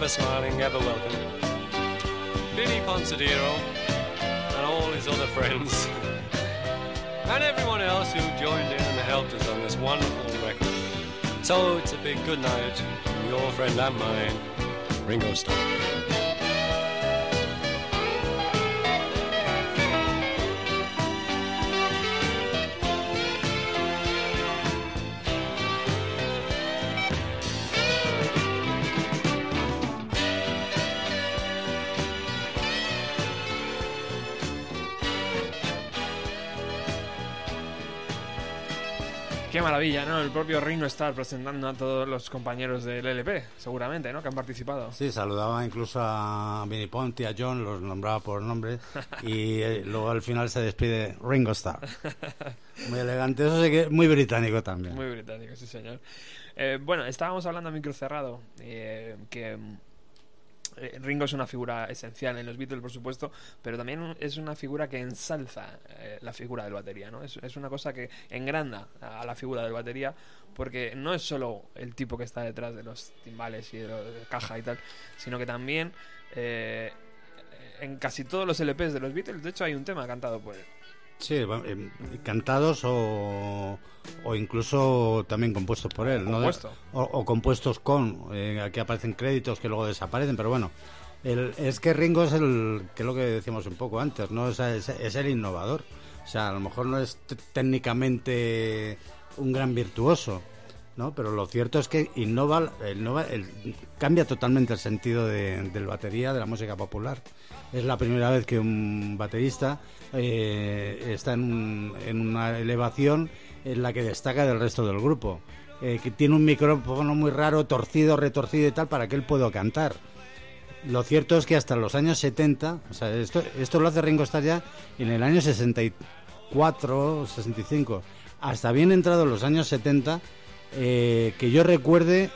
ever smiling, ever welcome, Billy Ponsadero, and all his other friends, and everyone else who joined in and helped us on this wonderful record. So it's a big good night your friend and mine, Ringo Starr. Maravilla, ¿no? El propio Ringo Starr presentando a todos los compañeros del LP, seguramente, ¿no? Que han participado. Sí, saludaba incluso a Vinnie Ponti, a John, los nombraba por nombre y eh, luego al final se despide Ringo Starr. Muy elegante, eso sí que es muy británico también. Muy británico, sí, señor. Eh, bueno, estábamos hablando a micro cerrado eh, que eh, Ringo es una figura esencial en los Beatles, por supuesto, pero también es una figura que ensalza eh, la figura del batería, ¿no? Es, una cosa que engranda a la figura del batería, porque no es solo el tipo que está detrás de los timbales y de la caja y tal, sino que también eh, en casi todos los LPs de los Beatles, de hecho, hay un tema cantado por él. Sí, eh, cantados o, o incluso también compuestos por él. ¿no? Compuesto. O, o compuestos con, eh, aquí aparecen créditos que luego desaparecen, pero bueno. El, es que Ringo es el, que es lo que decíamos un poco antes, ¿no? Es, es- es el innovador. O sea, a lo mejor no es técnicamente un gran virtuoso, ¿no? Pero lo cierto es que innova, innova el- cambia totalmente el sentido de, del batería, de la música popular. Es la primera vez que un baterista eh, está en, en una elevación en la que destaca del resto del grupo. Eh, que tiene un micrófono muy raro, torcido, retorcido y tal, para que él pueda cantar. Lo cierto es que hasta los años 70, o sea, esto, esto lo hace Ringo Starr ya en el año 64, 65, hasta bien entrado los años 70, eh, que yo recuerde,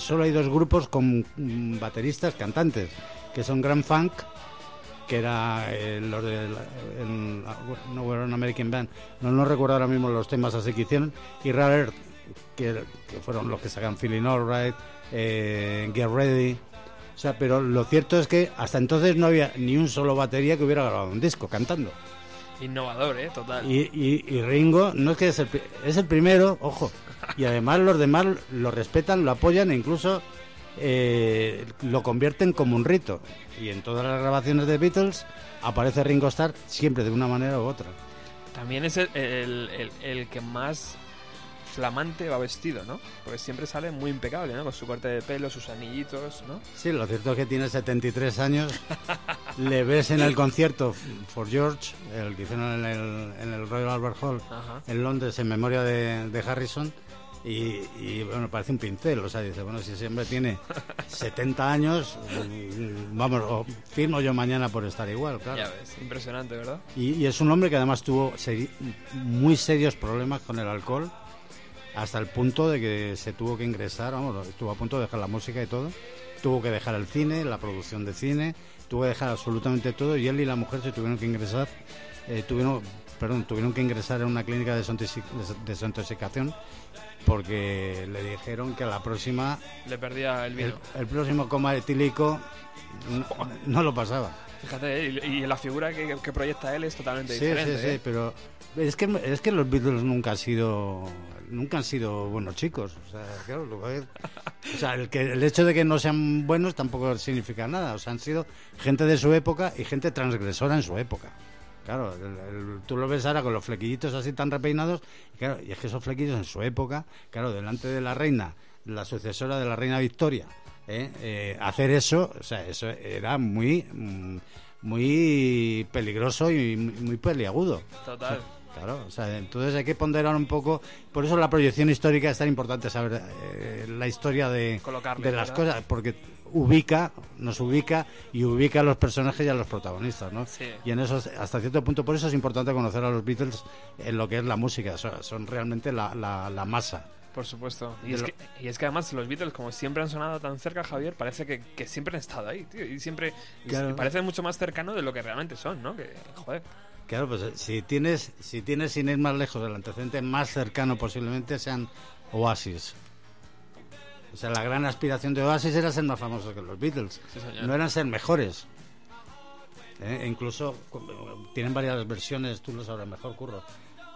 solo hay dos grupos con mm, bateristas cantantes, que son Grand Funk, que era eh, los de la- el- no era un American Band, no, no recuerdo ahora mismo los temas así que hicieron, y Rare Earth, que, que fueron los que sacan Feeling Alright, eh, Get Ready. O sea, pero lo cierto es que hasta entonces no había ni un solo batería que hubiera grabado un disco cantando. Innovador, ¿eh? Total. Y, y- y Ringo no es que es el, es el primero, ojo. Y además los demás lo respetan, lo apoyan e incluso eh, lo convierten como un rito. Y en todas las grabaciones de Beatles aparece Ringo Starr siempre de una manera u otra. También es el, el- el- el que más flamante va vestido, ¿no? Porque siempre sale muy impecable, ¿no? Con su corte de pelo, sus anillitos, ¿no? Sí, lo cierto es que tiene 73 años. Le ves en el concierto For George, el que hicieron en el, en el Royal Albert Hall Ajá. en Londres en memoria de, de Harrison. Y, y, bueno, parece un pincel, o sea, dice, bueno, si ese hombre tiene 70 años, mm, vamos, o firmo yo mañana por estar igual, claro. Ya ves, impresionante, ¿verdad? Y, y es un hombre que además tuvo seri- muy serios problemas con el alcohol, hasta el punto de que se tuvo que ingresar, vamos, estuvo a punto de dejar la música y todo, tuvo que dejar el cine, la producción de cine, tuvo que dejar absolutamente todo y él y la mujer se tuvieron que ingresar, eh, tuvieron, perdón, tuvieron que ingresar en una clínica de desintoxi- des- desintoxicación porque le dijeron que a la próxima, Le perdía el vino. el próximo coma etílico no, no lo pasaba. Fíjate, y, y la figura que, que proyecta él es totalmente Sí, diferente. sí, sí, ¿eh? pero es que es que los Beatles nunca han sido nunca han sido buenos chicos, o sea, claro, lo que- o sea, el que el hecho de que no sean buenos tampoco significa nada, o sea, han sido gente de su época y gente transgresora en su época. Claro, el- el- tú lo ves ahora con los flequillitos así tan repeinados, y, claro, y es que esos flequillos en su época, claro, delante de la reina, la sucesora de la reina Victoria, ¿eh? Eh, hacer eso, o sea, eso era muy mm, muy peligroso y muy peliagudo. Total. Claro, o sea, entonces hay que ponderar un poco. Por eso la proyección histórica es tan importante saber eh, la historia de, de las ¿verdad? cosas, porque ubica, nos ubica y ubica a los personajes y a los protagonistas, ¿no? Sí. Y en eso, hasta cierto punto, por eso es importante conocer a los Beatles en lo que es la música. Son, son realmente la, la- la masa Por supuesto. Y es, que, y es que además los Beatles, como siempre han sonado tan cerca, Javier, parece que, que siempre han estado ahí, tío. Y siempre Claro. parece mucho más cercano de lo que realmente son, ¿no? Que, joder. Claro, pues eh, si tienes, si tienes sin ir más lejos, el antecedente más cercano posiblemente sean Oasis. O sea, la gran aspiración de Oasis era ser más famosos que los Beatles. Sí. No eran ser mejores. Eh, e incluso cu- tienen varias versiones, tú lo sabrás mejor, curro.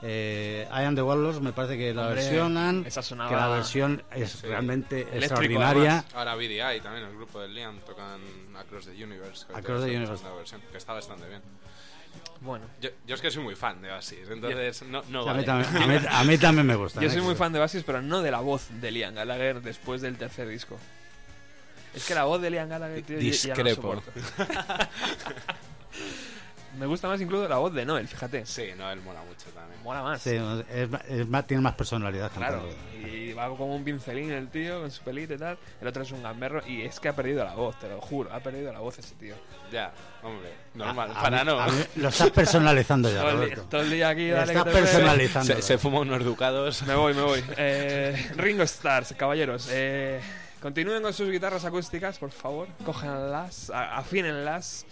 Eh, I Am the Walrus me parece que la Hombre, versionan, esa sonaba que la versión es Sí. realmente Eléctrico, extraordinaria. además. Ahora BDI también, el grupo de Liam, tocan Across the Universe. Across the Universe. la versión, que está bastante bien. Bueno. Yo, yo es que soy muy fan de Oasis, entonces no, no a, mí también, a mí- a mí también me gusta. Yo ¿eh? soy muy fan de Oasis, pero no de la voz de Liam Gallagher después del tercer disco. Es que la voz de Liam Gallagher, tío, yo ya no Discrepo. soporto. Me gusta más incluso la voz de Noel, fíjate. Sí, no, él mola mucho también. Mola más. Sí, es es más- tiene más personalidad. Claro, y va como un pincelín el tío con su pelito y tal. El otro es un gamberro y es que ha perdido la voz, te lo juro, ha perdido la voz ese tío. Ya, hombre, normal, A- a para mí- no. a mí lo estás personalizando ya, Todo el, todo el día aquí, dale Estás que te pego. personalizando. Se, se fuma unos ducados. Me voy, me voy. Eh, Ringo Stars, caballeros. Eh, continúen con sus guitarras acústicas, por favor. Cójanlas, a- afínenlas.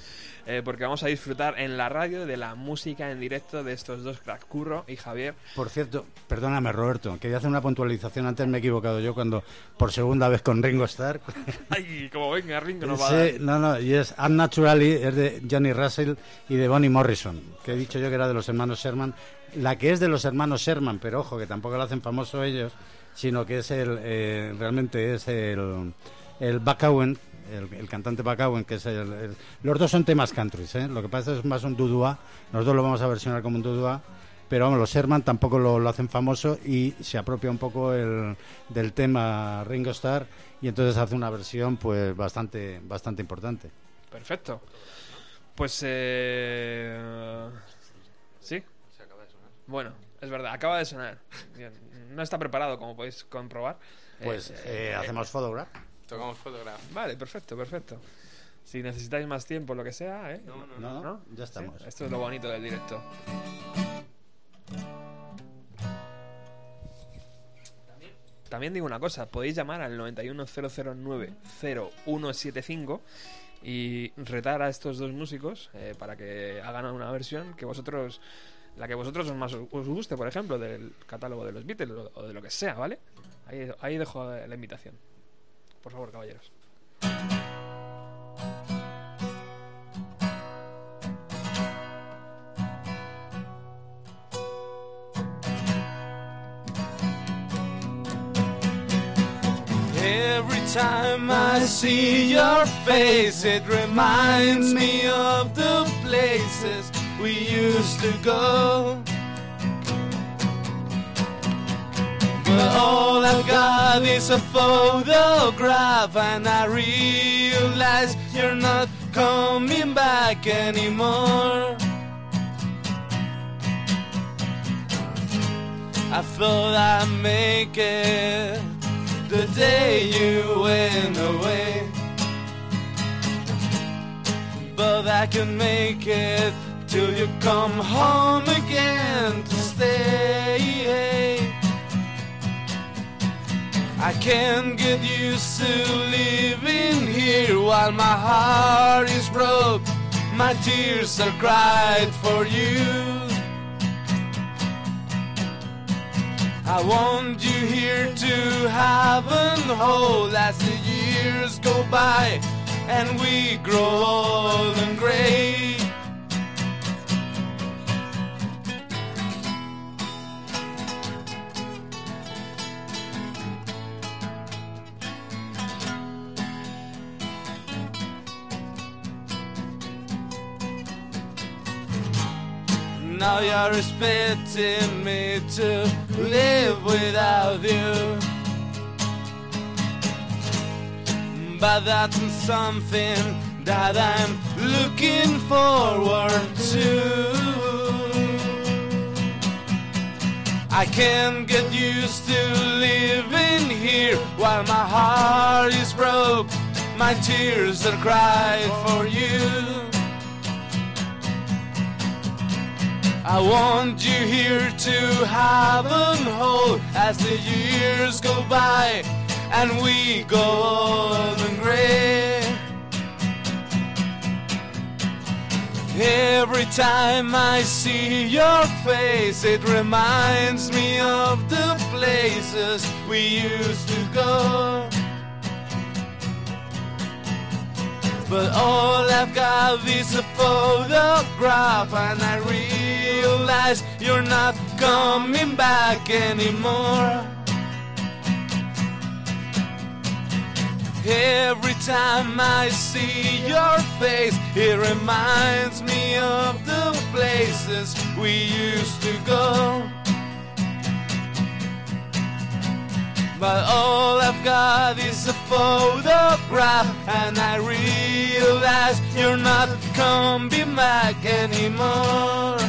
Eh, porque vamos a disfrutar en la radio de la música en directo de estos dos cracks, Curro y Javier. Por cierto, perdóname Roberto, quería hacer una puntualización. Antes me he equivocado yo cuando por segunda vez con Ringo Starr. Ay, como venga, Ringo nos va a dar. Sí, no, no, y es Unnaturally, es de Johnny Russell y de Bonnie Morrison, que he dicho yo que era de los hermanos Sherman. La que es de los hermanos Sherman, pero ojo, que tampoco lo hacen famoso ellos, sino que es el, eh, realmente es el, el Buck Owen, el, el cantante Buck Owen, que es el, el- Los dos son temas countries, ¿eh? Lo que pasa es más un dudua, nosotros lo vamos a versionar como un dudua, pero vamos, los Sherman tampoco lo, lo hacen famoso y se apropia un poco el, del tema Ringo Starr y entonces hace una versión pues bastante bastante importante. Perfecto. Pues, eh... Sí. Bueno, es verdad, acaba de sonar. No está preparado, como podéis comprobar. Pues Eh, eh, eh, hacemos photograph. Tocamos fotografía. Vale, perfecto, perfecto. Si necesitáis más tiempo, lo que sea, ¿eh? No, no, No, no, ¿No? ya estamos. Sí, Esto es lo bonito del directo. También digo una cosa, podéis llamar al 910090175 y retar a estos dos músicos eh, para que hagan una versión que vosotros, la que vosotros os más os guste, por ejemplo, del catálogo de los Beatles o, o de lo que sea, ¿vale? Ahí, ahí dejo la invitación. Por favor, caballeros. Every time I see your face, it reminds me of the places we used to go. All I've got is a photograph, and I realize you're not coming back anymore. I thought I'd make it the day you went away. But I can make it till you come home again to stay. I can't get used to living here while my heart is broke. My tears are cried for you. I want you here to have heaven hold as the years go by and we grow old and gray. Now you're expecting me to live without you. But that's something that I'm looking forward to. I can't get used to living here while my heart is broke. My tears are cried for you. I want you here to have and hold as the years go by and we go old and gray. Every time I see your face, it reminds me of the places we used to go. But all I've got is a photograph, and I realize you're not coming back anymore. Every time I see your face, it reminds me of the places we used to go. But all I've got is a photograph, and I realize you're not coming back anymore.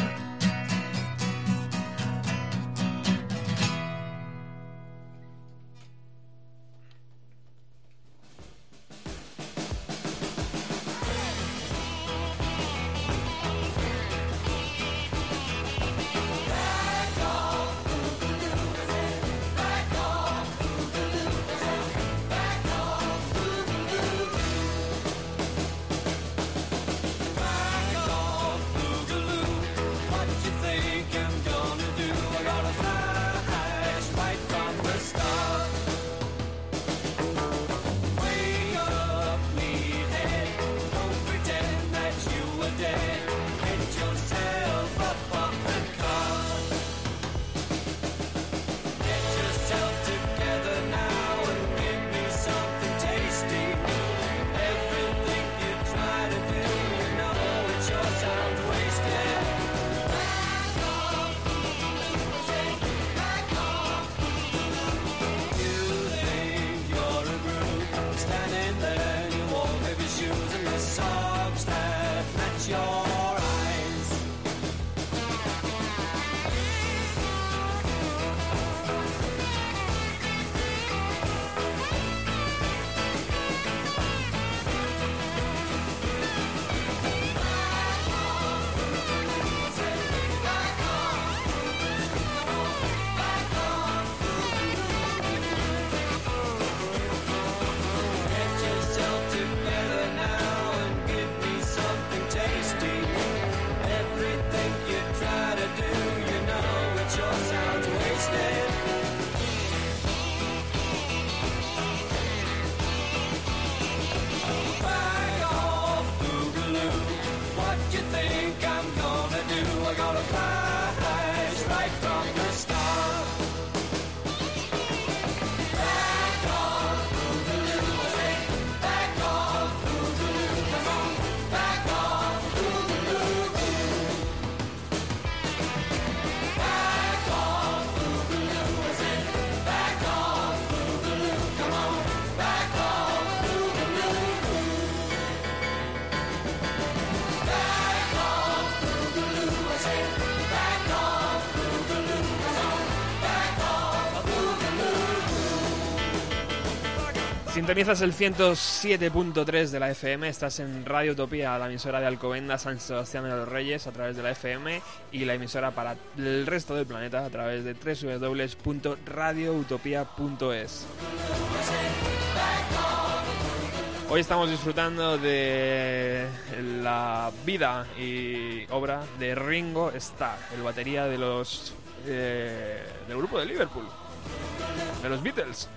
Sintonizas el 107.3 de la FM, estás en Radio Utopía, la emisora de Alcobendas, San Sebastián de los Reyes a través de la FM y la emisora para el resto del planeta a través de www.radioutopía.es. Hoy estamos disfrutando de la vida y obra de Ringo Starr, el batería de los eh, del grupo de Liverpool, de los Beatles.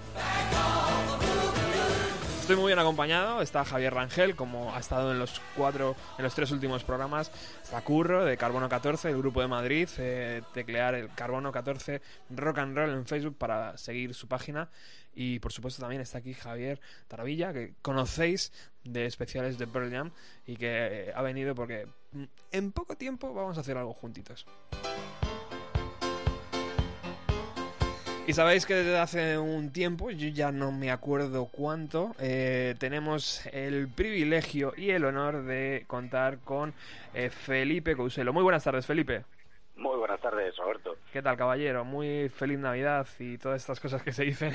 Estoy muy bien acompañado, está Javier Rangel, como ha estado en los cuatro, en los tres últimos programas, está Curro de Carbono 14, el grupo de Madrid, eh, teclear el Carbono 14 Rock and Roll en Facebook para seguir su página. Y por supuesto también está aquí Javier Taravilla, que conocéis de especiales de Pearl Jam y que ha venido porque mm, en poco tiempo vamos a hacer algo juntitos. Y sabéis que desde hace un tiempo, yo ya no me acuerdo cuánto, eh, tenemos el privilegio y el honor de contar con eh, Felipe Couselo. Muy buenas tardes, Felipe. Muy buenas tardes, Roberto. ¿Qué tal, caballero? Muy feliz Navidad y todas estas cosas que se dicen.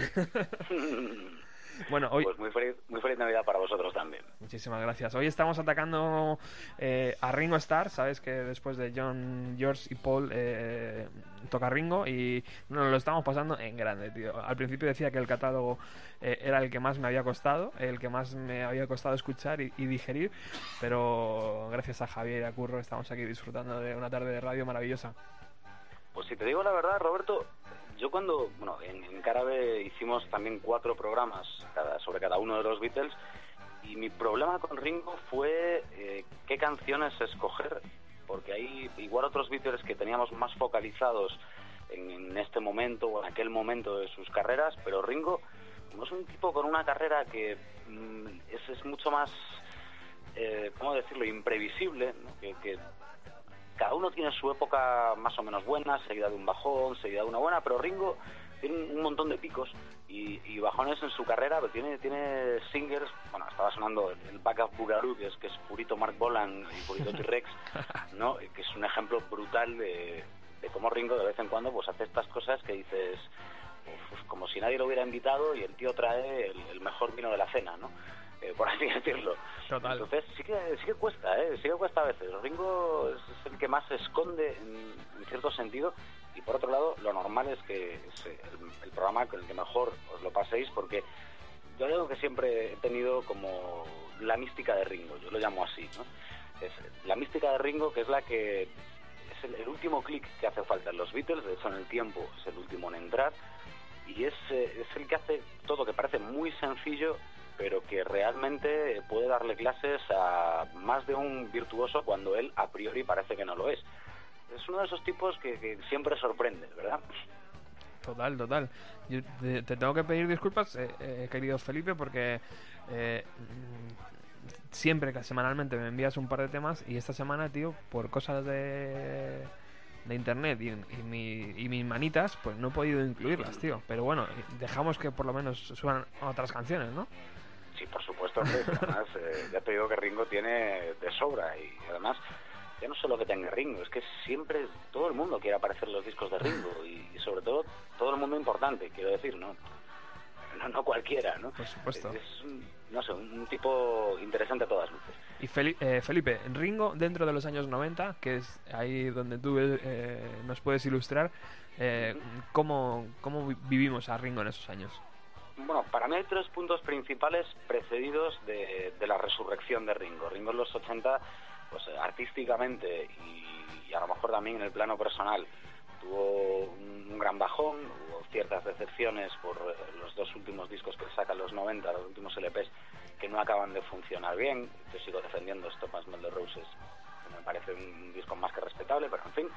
Bueno, hoy... Pues muy feliz, muy feliz Navidad para vosotros también. Muchísimas gracias. Hoy estamos atacando eh, a Ringo Starr, sabes que después de John, George y Paul eh, toca Ringo y nos lo estamos pasando en grande, tío. Al principio decía que el catálogo eh, era el que más me había costado, el que más me había costado escuchar y, y digerir, pero gracias a Javier y a Curro estamos aquí disfrutando de una tarde de radio maravillosa. Pues si te digo la verdad, Roberto, yo cuando, bueno, en, en Carabe hicimos también cuatro programas sobre cada uno de los Beatles y mi problema con Ringo fue eh, qué canciones escoger, porque hay igual otros Beatles que teníamos más focalizados en, este momento o en aquel momento de sus carreras, pero Ringo no es un tipo con una carrera que mm, es, mucho más, eh, ¿cómo decirlo?, imprevisible, ¿no? que cada uno tiene su época más o menos buena, seguida de un bajón, seguida de una buena, pero Ringo tiene un montón de picos y, y bajones en su carrera, pero tiene, tiene singers, bueno, estaba sonando el, el Backup Bugaroo, que es, que es purito Mark Bolan y purito T-Rex, ¿no? que es un ejemplo brutal de, de cómo Ringo de vez en cuando pues hace estas cosas que dices, pues, como si nadie lo hubiera invitado y el tío trae el, el mejor vino de la cena, ¿no? Eh, por así decirlo. Total. Entonces sí que, sí que cuesta, ¿eh? sí que cuesta a veces. Ringo es, el que más se esconde en, en cierto sentido y por otro lado lo normal es que es el, el programa con el que mejor os lo paséis porque yo algo que siempre he tenido como la mística de Ringo, yo lo llamo así, ¿no? Es la mística de Ringo que es la que es el, el último clic que hace falta en los Beatles, de hecho en el tiempo es el último en entrar y es, eh, es el que hace todo que parece muy sencillo pero que realmente puede darle clases a más de un virtuoso cuando él a priori parece que no lo es. Es uno de esos tipos que, que siempre sorprende, ¿verdad? Total, total. Yo te, te tengo que pedir disculpas, eh, eh, querido Felipe, porque eh, mm, siempre que semanalmente me envías un par de temas y esta semana, tío, por cosas de, de internet y, mi, y mis manitas, pues no he podido incluirlas, tío. Pero bueno, dejamos que por lo menos suenan otras canciones, ¿no? Sí, por supuesto, hombre, además eh, ya te digo que Ringo tiene de sobra y además ya no solo que tenga Ringo, es que siempre todo el mundo quiere aparecer en los discos de Ringo y, y sobre todo todo el mundo importante, quiero decir, ¿no? No, no cualquiera, ¿no? Por supuesto. Es, un, no sé, un tipo interesante a todas luces. Y Feli- eh, Felipe, Ringo dentro de los años 90, que es ahí donde tú eh, nos puedes ilustrar, eh, ¿cómo, ¿cómo vi- vivimos a Ringo en esos años? Bueno, para mí hay tres puntos principales precedidos de, de la resurrección de Ringo. Ringo en los 80, pues eh, artísticamente y, a lo mejor también en el plano personal, tuvo un, gran bajón, hubo ciertas decepciones por eh, los dos últimos discos que saca en los 90, los últimos LPs, que no acaban de funcionar bien. Yo sigo defendiendo Stop and Smell the Roses, me parece un disco más que respetable, pero en fin,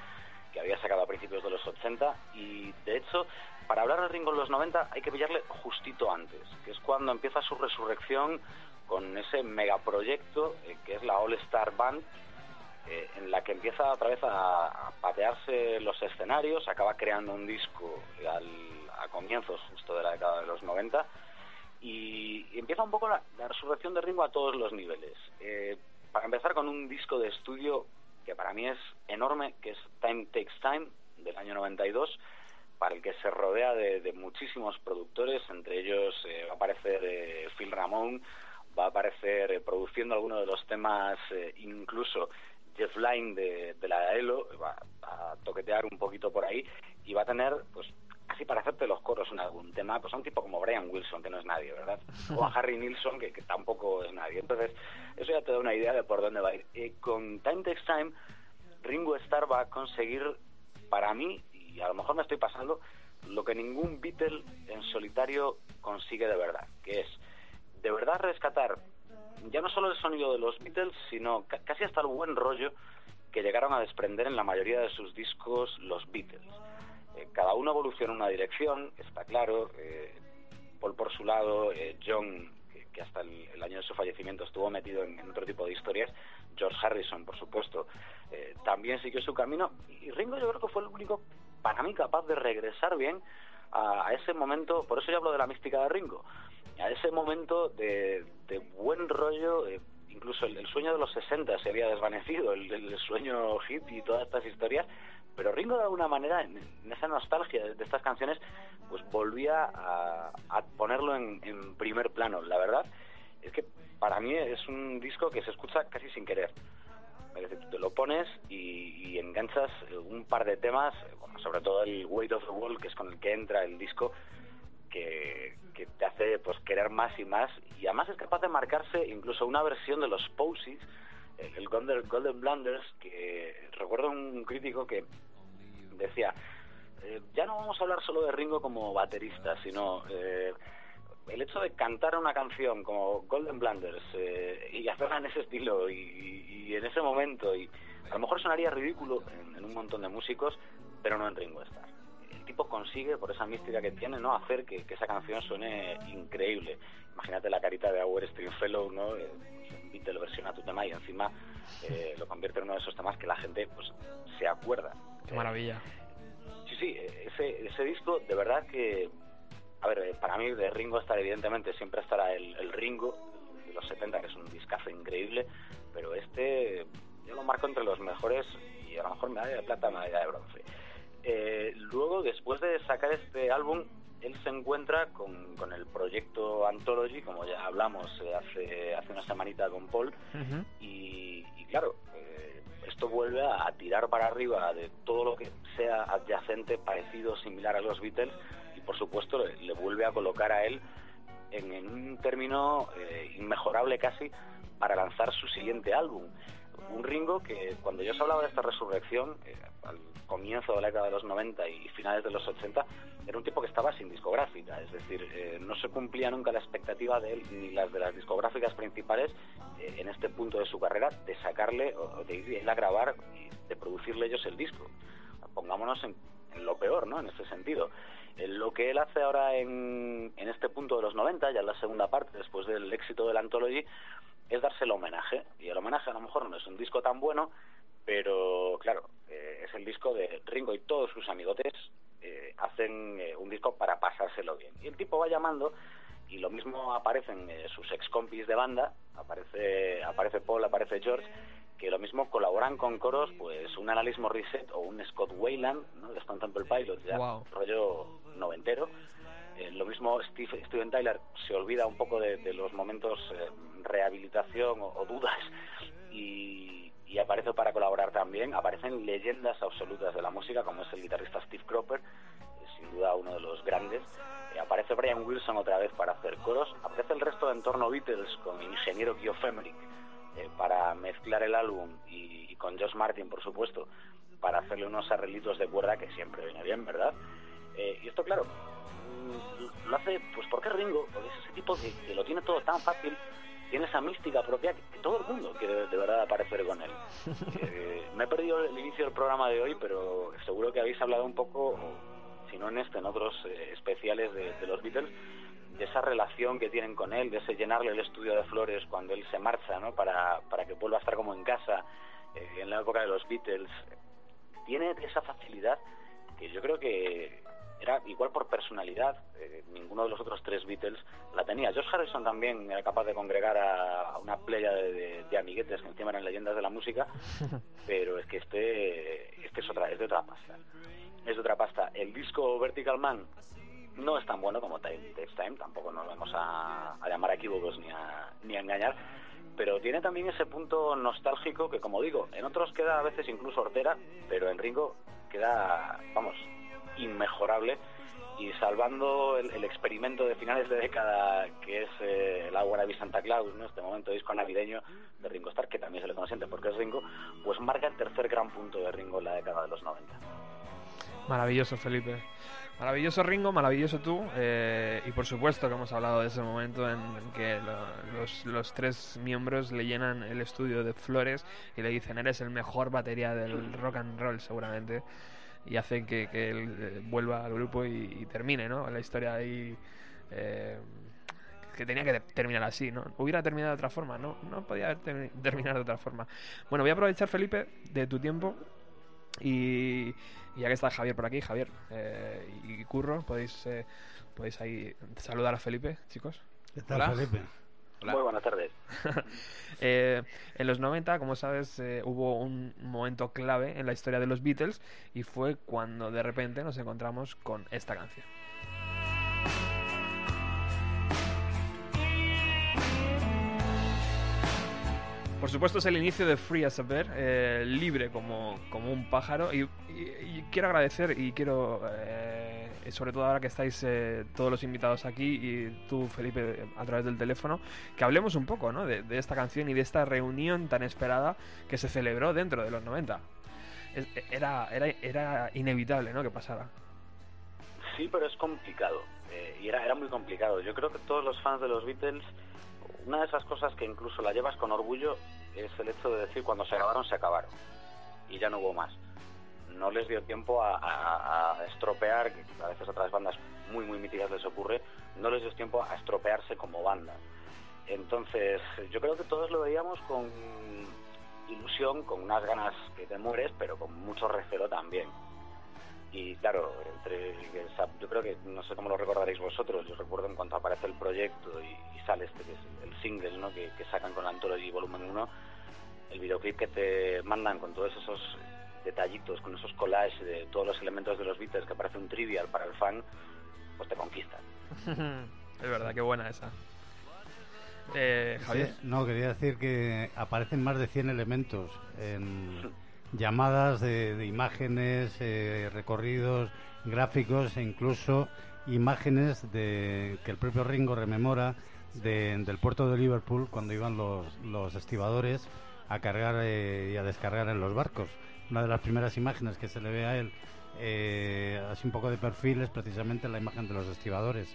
que había sacado a principios de los 80 y de hecho para hablar de Ringo en los 90 hay que pillarle justito antes, que es cuando empieza su resurrección con ese megaproyecto eh, que es la All Star Band, eh, en la que empieza otra vez a, patearse los escenarios, acaba creando un disco a comienzos justo de la década de los 90 y, empieza un poco la, la resurrección de Ringo a todos los niveles. Eh, para empezar con un disco de estudio que para mí es enorme, que es Time Takes Time, del año 92, para el que se rodea de, muchísimos productores, entre ellos eh, va a aparecer eh, Phil Ramone, va a aparecer eh, produciendo algunos de los temas, eh, incluso Jeff Lynne de, de la ELO, va a toquetear un poquito por ahí y va a tener, pues, así para hacerte los coros en algún tema, pues a un tipo como Brian Wilson, que no es nadie, ¿verdad? O a Harry Nilsson, que, tampoco es nadie. Entonces, eso ya te da una idea de por dónde va a ir. Eh, con Time Takes Time, Ringo Starr va a conseguir, para mí, y a lo mejor me estoy pasando, lo que ningún Beatle en solitario consigue de verdad, que es de verdad rescatar ya no solo el sonido de los Beatles, sino ca- casi hasta el buen rollo que llegaron a desprender en la mayoría de sus discos los Beatles. Eh, cada uno evoluciona en una dirección, está claro. eh, Paul por su lado, eh, John, que, hasta el, año de su fallecimiento estuvo metido en, otro tipo de historias, George Harrison, por supuesto, también siguió su camino. Y Ringo yo creo que fue el único, para mí, capaz de regresar bien a, ese momento, por eso yo hablo de la mística de Ringo, a ese momento de, buen rollo, incluso el, sueño de los 60 se había desvanecido, el, sueño hippie y todas estas historias, pero Ringo de alguna manera, en, esa nostalgia de, estas canciones, pues volvía a, ponerlo en, en primer plano. La verdad es que para mí es un disco que se escucha casi sin querer. Es decir, te lo pones y, y enganchas un par de temas, bueno, sobre todo el Weight of the Wall, que es con el que entra el disco, que, te hace pues querer más y más. Y además es capaz de marcarse incluso una versión de los Posies, el, Golden, Golden Blunders, que recuerdo un crítico que decía, eh, ya no vamos a hablar solo de Ringo como baterista, sino... eh, el hecho de cantar una canción como Golden Blunders eh, y hacerla en ese estilo y, en ese momento y a lo mejor sonaría ridículo en, un montón de músicos pero no en Ringo Starr tipo consigue por esa mística que tiene no hacer que, que esa canción suene increíble imagínate la carita de Our Stringfellow no Eh, pues, Beatle versiona tu tema y encima eh, lo convierte en uno de esos temas que la gente pues se acuerda Qué maravilla. Sí, sí, ese, ese disco de verdad que, a ver, eh, para mí de Ringo Starr evidentemente siempre estará el, el Ringo de los 70, que es un discazo increíble, pero este yo lo marco entre los mejores y a lo mejor medalla de plata, medalla de bronce. Eh, luego, después de sacar este álbum, él se encuentra con, con el proyecto Anthology, como ya hablamos eh, hace, hace una semanita con Paul, y, y claro, eh, esto vuelve a, a tirar para arriba de todo lo que sea adyacente, parecido, similar a los Beatles, y por supuesto le, le vuelve a colocar a él en, en un término eh, inmejorable casi para lanzar su siguiente álbum. Un Ringo que cuando yo os hablaba de esta resurrección, eh, al comienzo de la década de los 90 y finales de los 80, era un tipo que estaba sin discográfica, es decir, eh, no se cumplía nunca la expectativa de él ni las de las discográficas principales eh, en este punto de su carrera de sacarle o de ir a grabar y de producirle ellos el disco. Pongámonos en, en lo peor, ¿no? En ese sentido. Eh, Lo que él hace ahora en, en este punto de los 90, ya en la segunda parte, después del éxito del Anthology, es darse el homenaje. Y el homenaje a lo mejor no es un disco tan bueno, pero claro, eh, es el disco de Ringo y todos sus amigotes eh, hacen eh, un disco para pasárselo bien. Y el tipo va llamando y lo mismo aparecen eh, sus ex compis de banda, aparece, aparece Paul, aparece George, que lo mismo colaboran con coros, pues un Annalise Morissette o un Scott Wayland, ¿no? de Stone Temple Pilots, ya Wow. rollo noventero. Eh, lo mismo Steve, Steven Tyler se olvida un poco de, de los momentos rehabilitación o, dudas y, y aparece para colaborar también. Aparecen leyendas absolutas de la música como es el guitarrista Steve Cropper, sin duda uno de los grandes. Eh, aparece Brian Wilson otra vez para hacer coros. Aparece el resto de entorno Beatles con el ingeniero Geoff Emerick eh, para mezclar el álbum y, y con Josh Martin, por supuesto, para hacerle unos arreglitos de cuerda que siempre viene bien, ¿verdad? Eh, y esto, claro, mm, lo hace, pues porque Ringo, porque es ese tipo que, que lo tiene todo tan fácil, tiene esa mística propia que, que todo el mundo quiere de verdad aparecer con él. Eh, me he perdido el inicio del programa de hoy, pero seguro que habéis hablado un poco, si no en este, en otros eh, especiales de, de los Beatles, de esa relación que tienen con él, de ese llenarle el estudio de flores cuando él se marcha, ¿no? Para, para que vuelva a estar como en casa eh, en la época de los Beatles. Tiene esa facilidad que yo creo que era igual por personalidad, eh, ninguno de los otros tres Beatles la tenía. George Harrison también era capaz de congregar a, a una playa de, de- de amiguetes que encima eran leyendas de la música, pero es que este, este es, otra, es de otra pasta. Es de otra pasta. El disco Vertical Man no es tan bueno como Time Takes Time, tampoco nos vamos a, a llamar a equívocos ni a, ni a engañar, pero tiene también ese punto nostálgico que, como digo, en otros queda a veces incluso hortera, pero en Ringo queda, vamos, inmejorable y salvando el, experimento de finales de década que es eh, el Agua Santa Claus, ¿no? este momento disco navideño de Ringo Starr, que también se le consiente porque es Ringo, pues marca el tercer gran punto de Ringo en la década de los 90. Maravilloso, Felipe. Maravilloso Ringo, maravilloso tú. eh, y por supuesto que hemos hablado de ese momento en, que lo- los, los tres miembros le llenan el estudio de flores y le dicen, eres el mejor batería del rock and roll seguramente. Y hacen que, que él eh, vuelva al grupo y, y termine, ¿no? La historia ahí... eh, que tenía que te- terminar así, ¿no? Hubiera terminado de otra forma, ¿no? No podía haber termi- terminado de otra forma. Bueno, voy a aprovechar, Felipe, de tu tiempo y, y ya que está Javier por aquí, Javier eh, y Curro, podéis, eh, podéis ahí saludar a Felipe, chicos. ¿Qué tal, Hola. Felipe? Muy buenas tardes. Eh, en los 90, como sabes, eh, hubo un momento clave en la historia de los Beatles y fue cuando de repente nos encontramos con esta canción. Por supuesto es el inicio de Free as a Bird, eh, libre como, como un pájaro y, y- quiero agradecer y quiero, eh, sobre todo ahora que estáis eh, todos los invitados aquí y tú Felipe a través del teléfono, que hablemos un poco ¿no? de, esta canción y de esta reunión tan esperada que se celebró dentro de los 90. Es- Era, era, era inevitable ¿no? que pasara. Sí, pero es complicado. y era, era muy complicado. Yo creo que todos los fans de los Beatles, una de esas cosas que incluso la llevas con orgullo es el hecho de decir cuando se acabaron, se acabaron. Y ya no hubo más. No les dio tiempo a, a- a estropear, que a veces otras bandas muy, muy míticas les ocurre, no les dio tiempo a estropearse como banda. Entonces, yo creo que todos lo veíamos con ilusión, con unas ganas que te mueres, pero con mucho recelo también. Y claro, entre esa- yo creo que no sé cómo lo recordaréis vosotros, yo recuerdo en cuanto aparece el proyecto y, y sale este que es el single ¿no? que, que sacan con la Anthology Volumen 1, el videoclip que te mandan con todos esos detallitos, con esos collages de todos los elementos de los Beatles que parece un trivial para el fan, pues te conquistan. es verdad, qué buena esa. Eh, Javier. Sí, no, quería decir que aparecen más de 100 elementos en llamadas de, de imágenes, eh, recorridos, gráficos e incluso imágenes de que el propio Ringo rememora de- del puerto de Liverpool cuando iban los, los estibadores a cargar eh, y a descargar en los barcos. Una de las primeras imágenes que se le ve a él, eh, así un poco de perfil, es precisamente la imagen de los estibadores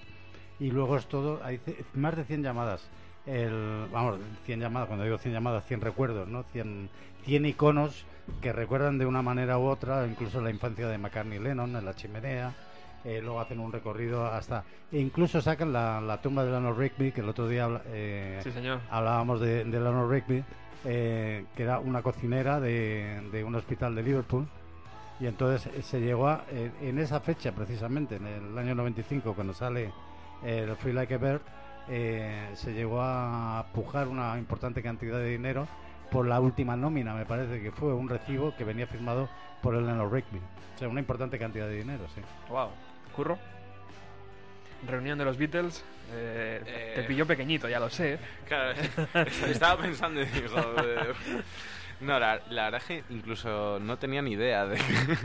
y luego es todo, hay más de 100 llamadas. El, vamos, 100 llamadas, cuando digo 100 llamadas, 100 recuerdos, ¿no? 100, 100 iconos que recuerdan de una manera u otra, incluso la infancia de McCartney Lennon en la chimenea. eh, luego hacen un recorrido hasta. E incluso sacan la, la tumba de Leonard Rigby, que el otro día eh, Sí, señor. hablábamos de, de Leonard Rigby, eh, que era una cocinera de, de un hospital de Liverpool. Y entonces eh, se llegó a, eh, en esa fecha precisamente, en el año 95, cuando sale el Free Like a Bird, eh, se llegó a pujar una importante cantidad de dinero por la última nómina, me parece que fue un recibo que venía firmado por el Leonard Rigby. O sea, una importante cantidad de dinero, sí. Wow. Curro. Reunión de los Beatles. eh, Eh. Te pilló pequeñito, ya lo sé. Claro, estaba pensando y digo... eh, No, la, la verdad es que incluso no tenía ni idea de...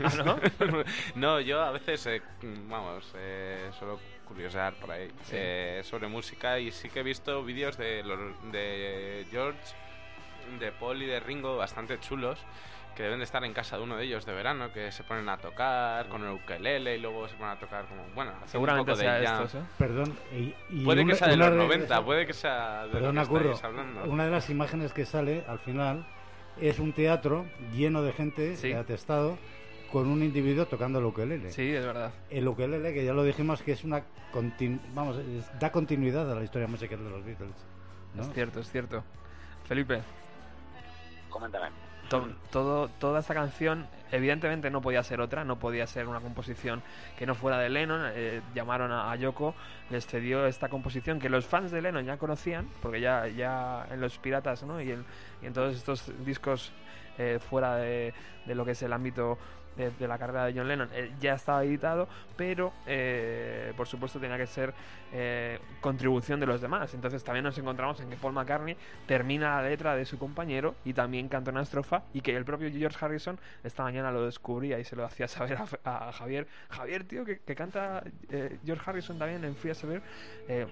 ¿Ah, no? no, yo a veces, eh, vamos, eh, suelo curiosear por ahí Sí. eh, sobre música y sí que he visto vídeos de, los- de George, de Paul y de Ringo bastante chulos que deben de estar en casa de uno de ellos de verano, que se ponen a tocar con el ukelele y luego se ponen a tocar como, bueno, un Seguramente poco de sea estos, ¿eh? Perdón. Y, y Puede una- que sea de los de- 90, puede que sea de Perdona, lo que Curro. estáis hablando. Una de las imágenes que sale al final es un teatro lleno de gente Sí. atestado con un individuo tocando el ukelele. Sí, es verdad. El ukelele, que ya lo dijimos, que es una continu- vamos, es- da continuidad a la historia musical de los Beatles. ¿no? Es cierto, es cierto. Felipe, Coméntame. to- todo, toda esta canción evidentemente no podía ser otra, no podía ser una composición que no fuera de Lennon. eh, llamaron a, a Yoko, les cedió esta composición que los fans de Lennon ya conocían, porque ya, ya en los Piratas ¿no? y, en, y en todos estos discos eh, fuera de, de lo que es el ámbito de, la carrera de John Lennon ya estaba editado, pero eh, por supuesto tenía que ser eh, contribución de los demás. Entonces también nos encontramos en que Paul McCartney termina la letra de su compañero y también canta una estrofa y que el propio George Harrison esta mañana lo descubría y se lo hacía saber a, Javier. Javier, tío, que, canta eh, George Harrison también en Free a eh,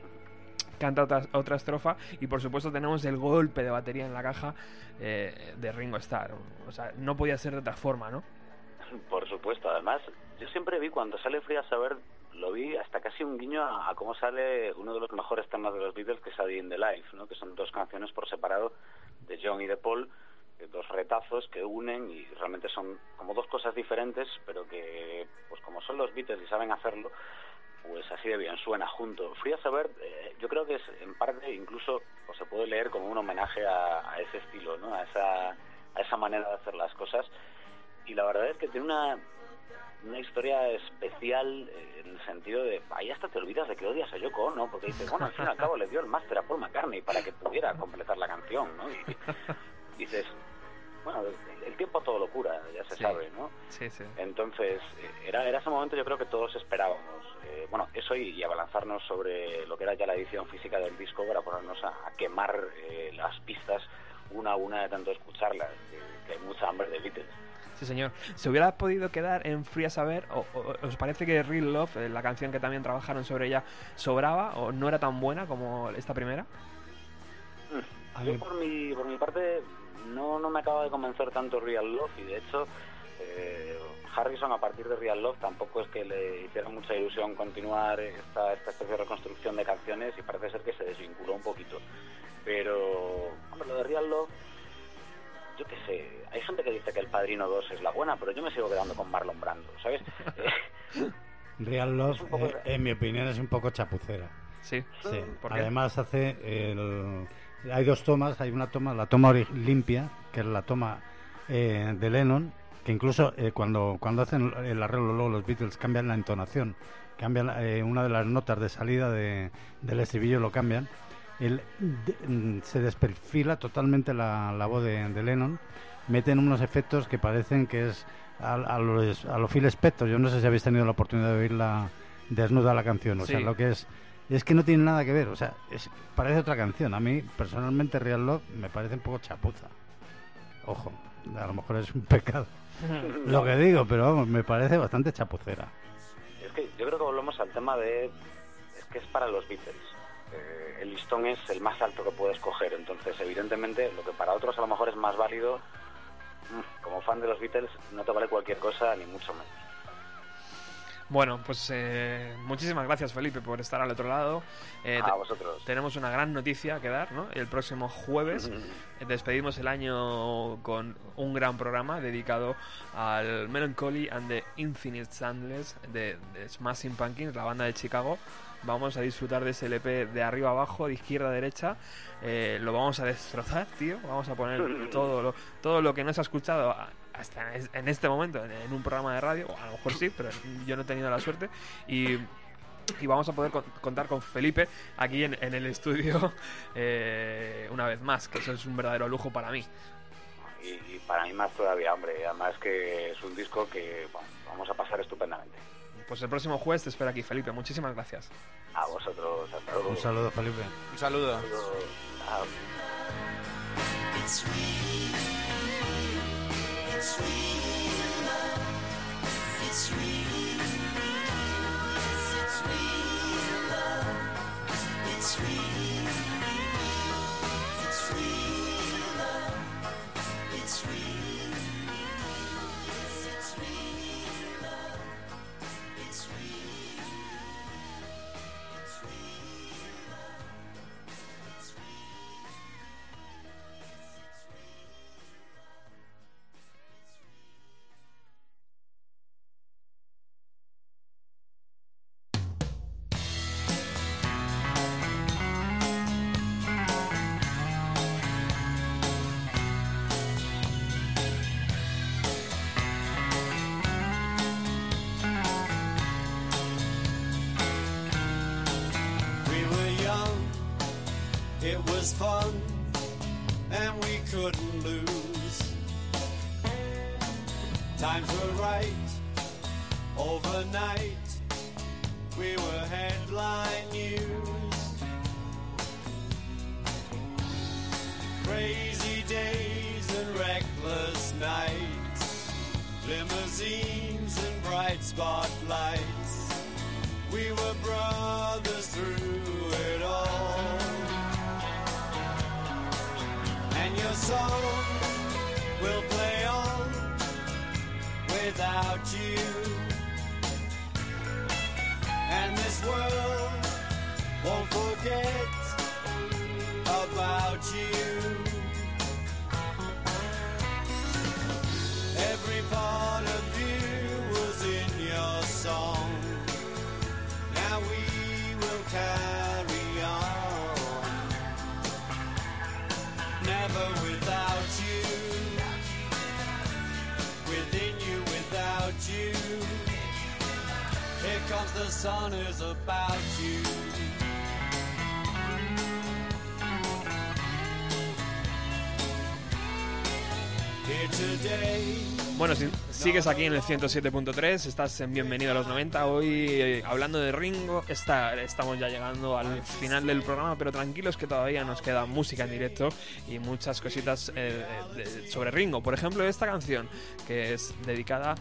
canta otra, estrofa y por supuesto tenemos el golpe de batería en la caja de Ringo Starr. O sea, no podía ser de otra forma, ¿no? Por supuesto, además, yo siempre vi cuando sale Free a Bird, lo vi hasta casi un guiño a, a cómo sale uno de los mejores temas de los Beatles, que es A in the Life, ¿no? que son dos canciones por separado de John y de Paul, eh, dos retazos que unen y realmente son como dos cosas diferentes, pero que, pues como son los Beatles y saben hacerlo, pues así de bien suena junto. Free a Bird, eh, yo creo que es en parte incluso, o se puede leer como un homenaje a, a ese estilo, ¿no? a, esa, a esa manera de hacer las cosas y la verdad es que tiene una una historia especial eh, en el sentido de, ahí hasta te olvidas de que odias a Yoko Ono, porque dices, bueno, al fin y al cabo le dio el máster a Paul McCartney para que pudiera completar la canción, ¿no? Y dices, bueno, el, tiempo todo lo cura, ya se Sí. sabe, ¿no? Sí, sí. Entonces, eh, era, era ese momento yo creo que todos esperábamos. Eh, bueno, eso y, y abalanzarnos sobre lo que era ya la edición física del disco para ponernos a, a quemar eh, las pistas una a una de tanto escucharlas, que, que hay mucha hambre de Beatles. Sí, señor. ¿Se hubiera podido quedar en Free a Saber? ¿O, o- os parece que Real Love, eh, la canción que también trabajaron sobre ella, sobraba o no era tan buena como esta primera? A Yo mí- por mi, por mi parte no, no me acaba de convencer tanto Real Love y de hecho eh, Harrison a partir de Real Love tampoco es que le hiciera mucha ilusión continuar esta, esta especie de reconstrucción de canciones y parece ser que se desvinculó un poquito. Pero, hombre, lo de Real Love, yo qué sé, hay gente que dice que El Padrino 2 es la buena, pero yo me sigo quedando con Marlon Brando, ¿sabes? Real Love, poco eh, en mi opinión, es un poco chapucera. Sí. Sí. ¿Por qué? Además hace el... Hay dos tomas, hay una toma, la toma limpia, que es la toma eh, de Lennon, que incluso eh, cuando, cuando hacen el arreglo luego los Beatles cambian la entonación, cambian eh, una de las notas de salida de, del estribillo, lo cambian. El- de- mm, se desperfila totalmente la, la voz de, de Lennon, meten unos efectos que parecen que es a, a los, a los Phil Spector. Yo no sé si habéis tenido la oportunidad de oírla desnuda la canción, o sea, lo que es es que no tiene nada que ver, o sea, es, parece otra canción. A mí, personalmente, Real Love me parece un poco chapuza. Ojo, a lo mejor es un pecado lo que digo, pero vamos, me parece bastante chapucera. Es que yo creo que volvemos al tema de... Es que es para los Beatles. Eh, el listón es el más alto que puedes coger. Entonces, evidentemente, lo que para otros a lo mejor es más válido, mm, como fan de los Beatles, no te vale cualquier cosa, ni mucho menos. Bueno, pues eh, muchísimas gracias Felipe por estar al otro lado. Eh, a vosotros. tenemos una gran noticia que dar, ¿no? El próximo jueves eh, despedimos el año con un gran programa dedicado al Melancholy and the Infinite Sandless de, de Smashing Pumpkins, la banda de Chicago. Vamos a disfrutar de ese LP de arriba abajo, de izquierda a derecha. Eh, lo vamos a destrozar, tío. Vamos a poner todo lo, todo lo que no se ha escuchado hasta en es- en este momento en, un programa de radio. A lo mejor sí, pero yo no he tenido la suerte. Y y vamos a poder con- contar con Felipe aquí en, el estudio eh, una vez más, que eso es un verdadero lujo para mí. Y, para mí más todavía, hombre. Además que es un disco que vamos a pasar estupendamente. Pues el próximo jueves te espero aquí, Felipe. Muchísimas gracias. A vosotros. Hasta luego. Un saludo, Felipe. Un saludo. Chao. We about you. Bueno, si sigues aquí en el 107.3, estás en Bienvenido a los 90. Hoy, eh, hablando de Ringo, está, estamos ya llegando al final del programa, pero tranquilos que todavía nos queda música en directo y muchas cositas eh, sobre Ringo. Por ejemplo, esta canción, que es dedicada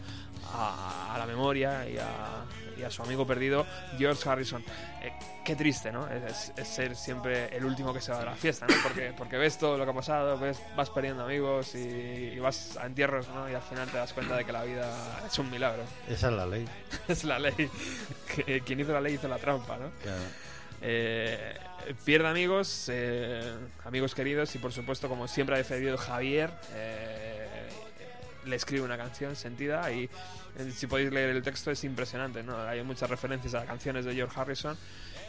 a, a la memoria y a, y a su amigo perdido, George Harrison. Eh, qué triste, ¿no? Es, es ser siempre el último que se va de la fiesta, ¿no? Porque, porque ves todo lo que ha pasado, ves, vas perdiendo amigos y, y vas a entierros, ¿no? Y al final te das cuenta de que la vida es un milagro. Esa es la ley. es la ley. Que, quien hizo la ley hizo la trampa, ¿no? Claro. Eh, pierde amigos, eh, amigos queridos y por supuesto, como siempre ha defendido Javier, eh, le escribe una canción sentida y eh, si podéis leer el texto es impresionante, ¿no? Hay muchas referencias a canciones de George Harrison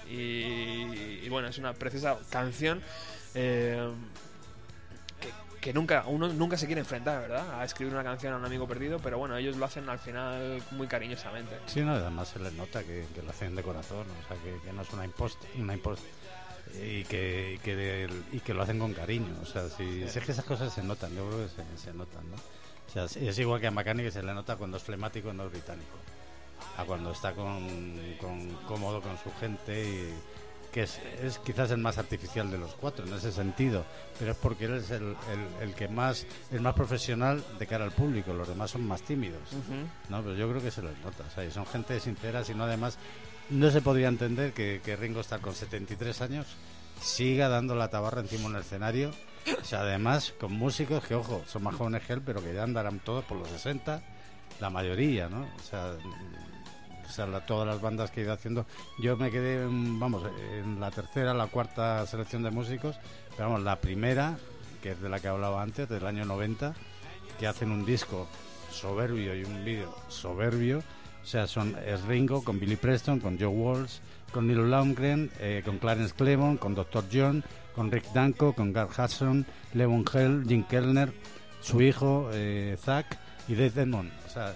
y, y bueno, es una preciosa canción. eh, que, que nunca uno nunca se quiere enfrentar, ¿verdad? A escribir una canción a un amigo perdido, pero bueno, ellos lo hacen al final muy cariñosamente. Sí, no, además se les nota que, que lo hacen de corazón, o sea, que, que no es una impost, una impost y que, y, que y que lo hacen con cariño, o sea, si, si es que esas cosas se notan, yo creo que se, se notan, ¿no? O sea, es- igual que a McCartney que se le nota cuando es flemático y no es británico, a cuando está con, con- cómodo con su gente y que es, es quizás el más artificial de los cuatro en ese sentido, pero es porque él es el, el- el que más el más profesional de cara al público, los demás son más tímidos. No, pero yo creo que se les nota. O sea, son gente sincera, sino además no se podría entender que, que Ringo Starr con 73 años siga dando la tabarra encima de un escenario. O sea, además con músicos que, ojo, son más jóvenes que él, pero que ya andarán todos por los 60, la mayoría, ¿no? O sea, todas las bandas que he ido haciendo. Yo me quedé, en, vamos, en la tercera, la cuarta selección de músicos, pero vamos, la primera, que es de la que hablaba antes, del año 90, que hacen un disco soberbio y un vídeo soberbio. O sea, son es Ringo con Billy Preston, con Joe Walsh, con Neil Lundgren, eh, con Clarence Clemon, con Dr. John, con Rick Danko, con Gar Hudson, Levon Hell, Jim Kellner, su hijo eh, Zach y Dave Edmond. O sea,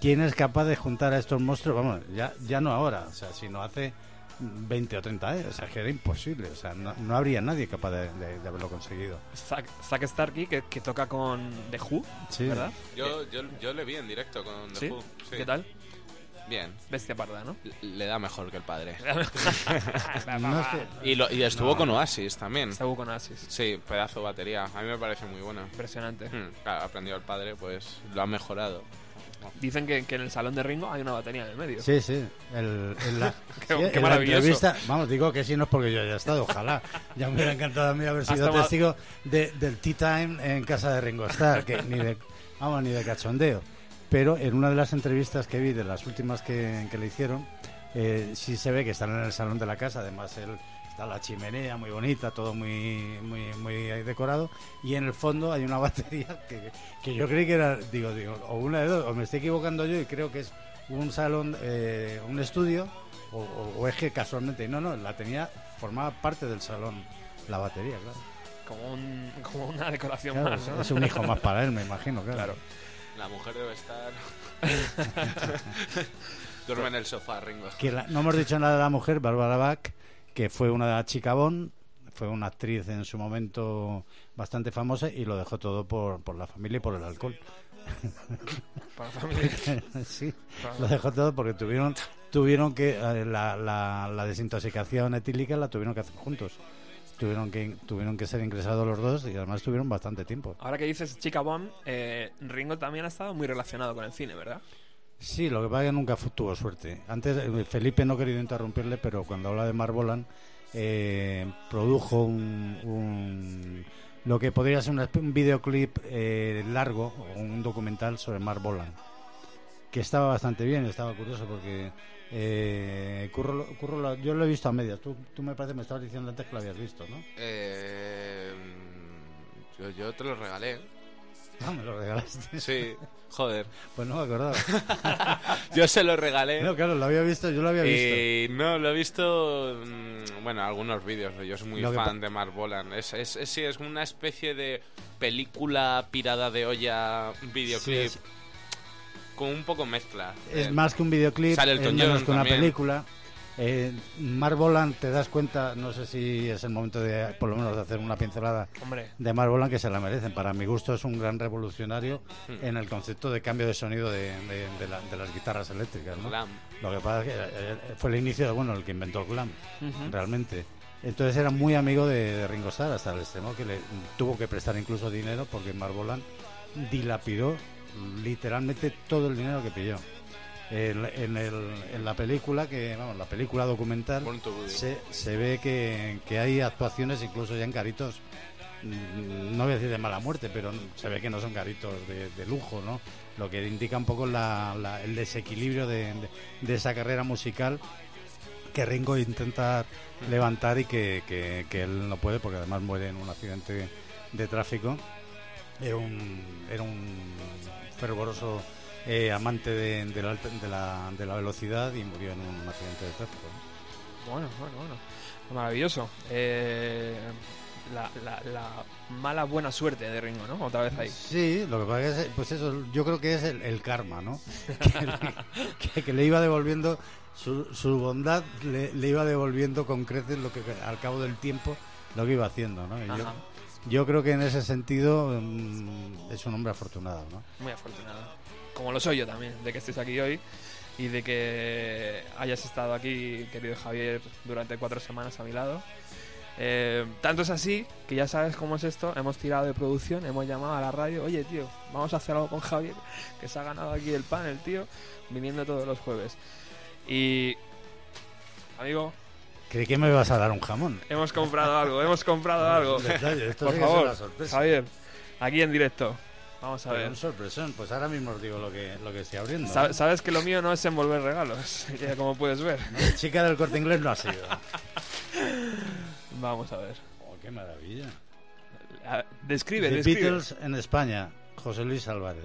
¿quién es capaz de juntar a estos monstruos? Vamos, ya, ya no ahora, o sea, sino hace 20 o 30 años. O sea, que era imposible. O sea, no, no habría nadie capaz de, de- de haberlo conseguido. Zack, Zack Starkey, que, que toca con The Who, Sí. ¿verdad? Yo, yo, yo le vi en directo con The ¿Sí? Who. sí. ¿Qué tal? Bien. Bestia parda, ¿no? Le- Le da mejor que el padre. No es que- Y, lo, y estuvo con Oasis también. Estuvo con Oasis. Sí, pedazo de batería. A mí me parece muy bueno. Impresionante. Hmm, claro, aprendió el padre, pues lo ha mejorado. Dicen que, que en el salón de Ringo hay una batería en el medio. Sí, sí. El, en la, Qué- sí, qué en la maravilloso. entrevista, vamos, digo que sí, no es porque yo haya estado, ojalá. Ya me hubiera encantado a mí haber sido testigo de- del tea time en casa de Ringo Starr, que ni de, vamos, ni de cachondeo. Pero en una de las entrevistas que vi, de las últimas que, que le hicieron, eh, sí se ve que están en el salón de la casa, además él está la chimenea muy bonita, todo muy, muy, muy decorado, y en el fondo hay una batería que, que yo creí que era, digo, digo, o una de dos, o me estoy equivocando yo y creo que es un salón, eh, un estudio, o, o- o es que casualmente, no, no, la tenía, formaba parte del salón, la batería, claro. Como, un, como una decoración Claro, más, es un hijo más para él, me imagino, claro. Claro. La mujer debe estar. Duerme en el sofá, Ringo. Que la- no hemos dicho nada de la mujer, Barbara Bach, que fue una chica Bon, fue una actriz en su momento bastante famosa y lo dejó todo por, por la familia y por el alcohol. Para la familia. sí, lo dejó todo porque tuvieron tuvieron que eh, la, la, la desintoxicación etílica la tuvieron que hacer juntos. Tuvieron que tuvieron que ser ingresados los dos y además tuvieron bastante tiempo. Ahora que dices Chica Bomb, eh, Ringo también ha estado muy relacionado con el cine, ¿verdad? Sí, lo que pasa es que nunca tuvo suerte. Antes, eh, Felipe no he querido interrumpirle, pero cuando habla de Marbolan, eh, produjo un, un- lo que podría ser un videoclip eh, largo, un documental sobre Marbolan, que estaba bastante bien, estaba curioso porque eh, Curro Curro yo lo he visto a medias. Tú, tú me parece me estabas diciendo antes que lo habías visto, ¿no? Eh, yo, yo te lo regalé. Ah, me lo regalaste. Sí, joder. Pues no me acordaba. Yo se lo regalé. No, claro, lo había visto, yo lo había visto. Y no, lo he visto, mm, bueno, algunos vídeos. Yo soy muy Lo fan de Mark Bolan. Es, es, es- sí, es una especie de película pirada de olla, Sí, videoclip, es- con un poco mezcla. Es Eh, más que un videoclip, Sale es menos que una también. película. Eh, Mark Bolan, te das cuenta, no sé si es el momento de, por lo menos, de hacer una pincelada Hombre, de Mark Bolan que se la merecen. Para mi gusto es un gran revolucionario Hmm. en el concepto de cambio de sonido de, de- de la- de las guitarras eléctricas. ¿no? Glam. Lo que pasa es que eh, fue el inicio de, bueno, el que inventó el glam, realmente. Entonces era muy amigo de, de Ringo Starr hasta el extremo que le tuvo que prestar incluso dinero porque Mark Bolan dilapidó literalmente todo el dinero que pilló. En, en el- en la película, que vamos, la película documental, se, se ve que, que hay actuaciones incluso ya en garitos, mm, no voy a decir de mala muerte, pero se ve que no son garitos de, de lujo, ¿no? Lo que indica un poco la- la- el desequilibrio de, de- de esa carrera musical que Ringo intenta levantar y que, que- que él no puede porque además muere en un accidente de tráfico. Era un, era un fervoroso eh, amante de, de la, de la- de la velocidad y murió en un accidente de tráfico. ¿no? bueno, bueno, bueno. Maravilloso. Eh, la, la- la mala buena suerte de Ringo, ¿no? Otra vez ahí. Sí, lo que pasa es pues eso, yo creo que es el, el karma, ¿no? Que le, que- que le iba devolviendo su, su bondad, le, le iba devolviendo con creces lo que al cabo del tiempo lo que iba haciendo, ¿no? Y yo. Yo creo que en ese sentido mm, es un hombre afortunado, ¿no? Muy afortunado. Como lo soy yo también, de que estés aquí hoy y de que hayas estado aquí, querido Javier, durante cuatro semanas a mi lado. Eh, tanto es así que ya sabes cómo es esto. Hemos tirado de producción, hemos llamado a la radio. Oye, tío, vamos a hacer algo con Javier, que se ha ganado aquí el panel, tío, viniendo todos los jueves. Y, amigo, Creí que me ibas a dar un jamón. hemos comprado algo, hemos comprado algo. Detalle, esto Por sí favor, una sorpresa. Javier, aquí en directo. Vamos a Pero ver. un sorpresón, pues ahora mismo os digo lo que, lo que estoy abriendo. Sabes que lo mío no es envolver regalos, ya como puedes ver. La chica del corte inglés no ha sido. Vamos a ver. Oh, qué maravilla. A- Describe, The describe. Beatles en España, José Luis Álvarez.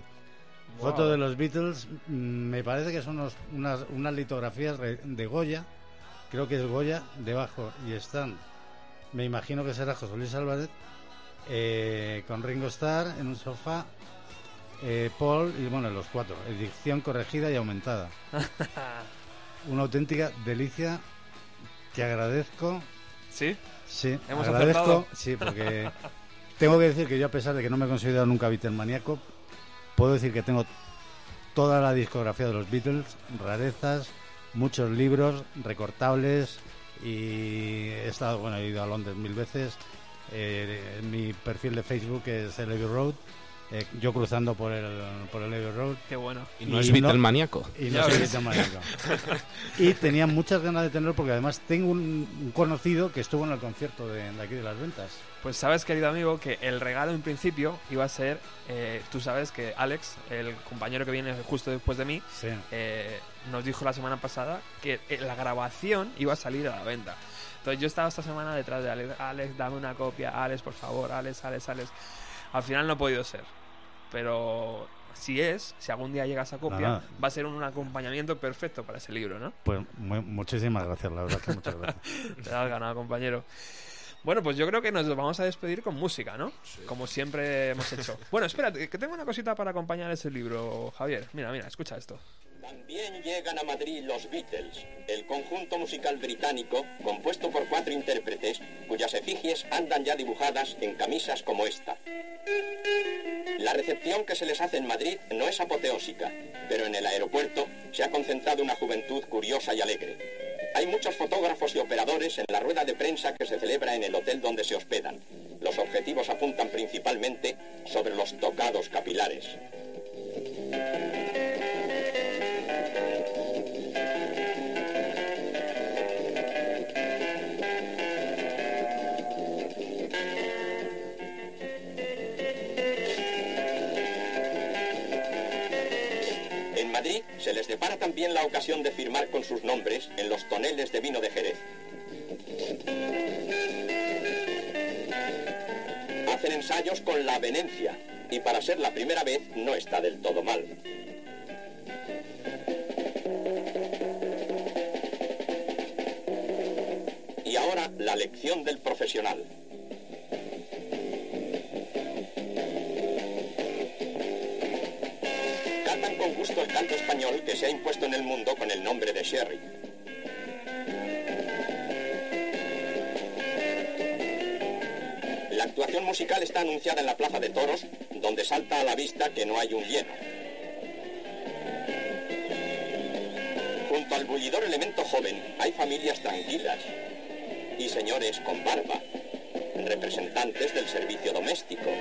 Foto de los Beatles, mm, me parece que son unos- unas, unas litografías de Goya, creo que es Goya, debajo, y están, me imagino que será José Luis Álvarez, eh, con Ringo Starr en un sofá, eh, Paul y bueno, los cuatro, edición corregida y aumentada. Una auténtica delicia que agradezco. ¿Sí? Sí, ¿Hemos agradezco, acertado? sí, porque tengo que decir que yo a pesar de que no me he considerado nunca Beatlemaníaco, puedo decir que tengo toda la discografía de los Beatles, rarezas, muchos libros, recortables y he estado, bueno, he ido a Londres mil veces. Eh, mi perfil de Facebook es el Abbey Road, eh, yo cruzando por el, por el Abbey Road Qué bueno. Y no Y es no- Beatlemaníaco. y no soy ves. Beatlemaníaco. Y tenía muchas ganas de tenerlo porque además tengo un, un conocido que estuvo en el concierto de, de aquí de las ventas. Pues sabes, querido amigo, que el regalo en principio iba a ser, eh, tú sabes que Alex, el compañero que viene justo después de mí, Sí. eh, nos dijo la semana pasada que la grabación iba a salir a la venta. Entonces yo estaba esta semana detrás de Alex, Alex, dame una copia, Alex, por favor, Alex, Alex, Alex. Al final no ha podido ser. Pero si es, si algún día llega esa copia, Nada. va a ser un acompañamiento perfecto para ese libro, ¿no? Pues mu- muchísimas gracias, la verdad que muchas gracias. Te has ganado, compañero. Bueno, pues yo creo que nos vamos a despedir con música, ¿no? Como siempre hemos hecho. Bueno, espérate, que tengo una cosita para acompañar ese libro, Javier. Mira, mira, escucha esto. También llegan a Madrid los Beatles, el conjunto musical británico compuesto por cuatro intérpretes cuyas efigies andan ya dibujadas en camisas como esta. La recepción que se les hace en Madrid no es apoteósica, pero en el aeropuerto se ha concentrado una juventud curiosa y alegre. Hay muchos fotógrafos y operadores en la rueda de prensa que se celebra en el hotel donde se hospedan. Los objetivos apuntan principalmente sobre los tocados capilares. La ocasión de firmar con sus nombres en los toneles de vino de Jerez. Hacen ensayos con la venencia y para ser la primera vez no está del todo mal. Y ahora la lección del profesional. Con gusto el canto español que se ha impuesto en el mundo con el nombre de Sherry. La actuación musical está anunciada en la Plaza de Toros, donde salta a la vista que no hay un lleno. Junto al bullidor elemento joven hay familias tranquilas y señores con barba, representantes del servicio doméstico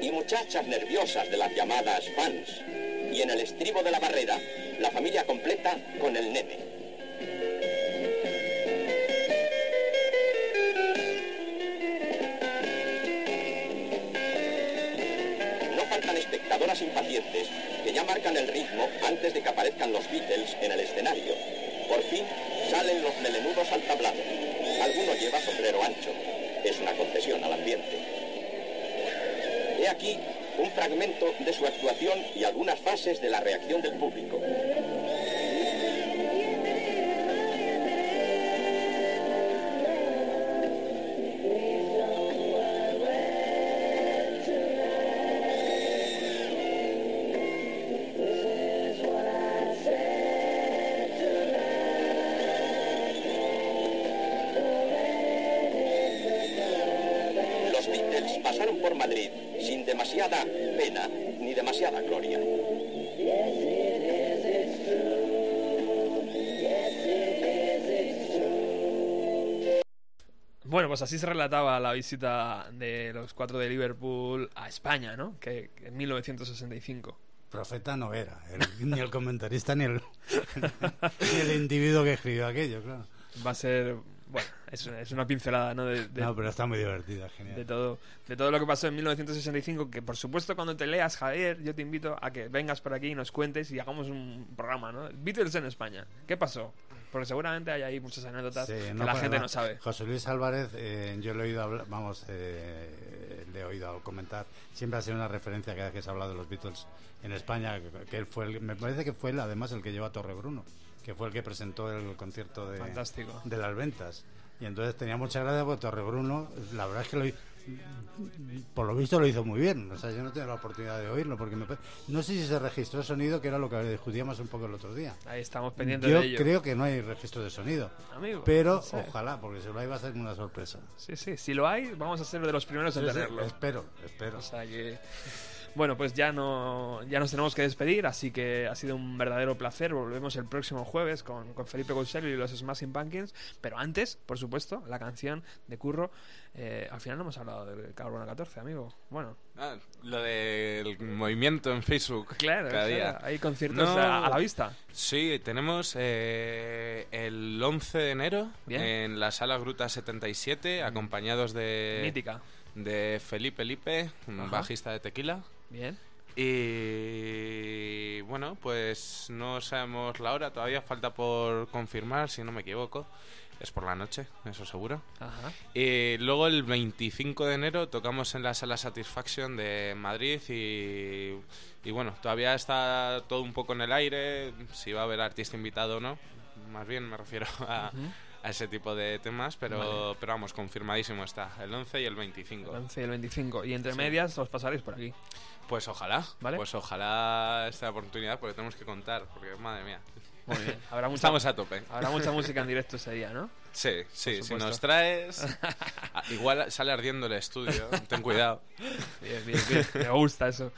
y muchachas nerviosas de las llamadas fans. Y en el estribo de la barrera, la familia completa con el nene. No faltan espectadoras impacientes que ya marcan el ritmo antes de que aparezcan los Beatles en el escenario. Por fin salen los melenudos al tablado. Alguno lleva sombrero ancho. Es una concesión al ambiente. He aquí un fragmento de su actuación y algunas fases de la reacción del público. Bueno, pues así se relataba la visita de los cuatro de Liverpool a España, ¿no? Que, que en 1965. Profeta no era, el- ni el comentarista ni el, ni el individuo que escribió aquello, claro. Va a ser, bueno, es, una- es una pincelada, ¿no? De, de- No, pero está muy divertida, de genial. todo, de todo lo que pasó en 1965, que por supuesto cuando te leas, Javier, yo te invito a que vengas por aquí y nos cuentes y hagamos un programa, ¿no? Beatles en España. ¿Qué pasó? Porque seguramente hay ahí muchas anécdotas Sí, que no, la gente no. no sabe. José Luis Álvarez, eh, yo le he oído hablar, vamos, eh, le he oído comentar, siempre ha sido una referencia cada vez que se ha hablado de los Beatles en España, que, que él fue, el- me parece que fue él además el que llevó a Torre Bruno, que fue el que presentó el concierto de, Fantástico. de las ventas. Y entonces tenía mucha gracia porque Torre Bruno, la verdad es que lo, por lo visto lo hizo muy bien. O sea, yo no tengo la oportunidad de oírlo porque me, no sé si se registró sonido, que era lo que discutíamos un poco el otro día. Ahí estamos pendientes Yo de ello. creo que no hay registro de sonido. Amigo, Pero no sé. ojalá, porque si lo hay va a ser una sorpresa. Sí, sí, si lo hay, vamos a ser de los primeros en Sí, sí, tenerlo. espero, espero. O sea que. Bueno, pues ya no ya nos tenemos que despedir, así que ha sido un verdadero placer. Volvemos el próximo jueves con, con Felipe Cousel y los Smashing Pumpkins. Pero antes, por supuesto, la canción de Curro. Eh, al final no hemos hablado de Carbono 14, amigo. Bueno, Ah, lo del movimiento en Facebook. claro, cada día. hay conciertos No. a, a la vista. Sí, tenemos eh, el 11 de enero Bien. en la sala Gruta 77, acompañados de, Mítica. de Felipe Lipe, un bajista de tequila. Bien. Y bueno, pues no sabemos la hora, todavía falta por confirmar, si no me equivoco. Es por la noche, eso seguro. Ajá. Y luego el 25 de enero tocamos en la sala Satisfaction de Madrid y, y bueno, todavía está todo un poco en el aire, si va a haber artista invitado o no. Más bien me refiero a, a ese tipo de temas, pero, Vale. pero vamos, confirmadísimo está, el 11 y el 25. El 11 y el 25. Y entre Sí. medias os pasaréis por aquí. Pues ojalá, ¿Vale? pues ojalá esta oportunidad porque tenemos que contar, porque madre mía, Muy bien. Habrá mucha, estamos a tope. habrá mucha música en directo ese día, ¿no? Sí, sí, si nos traes, igual sale ardiendo el estudio, ten cuidado. Bien, bien, bien. Me gusta eso.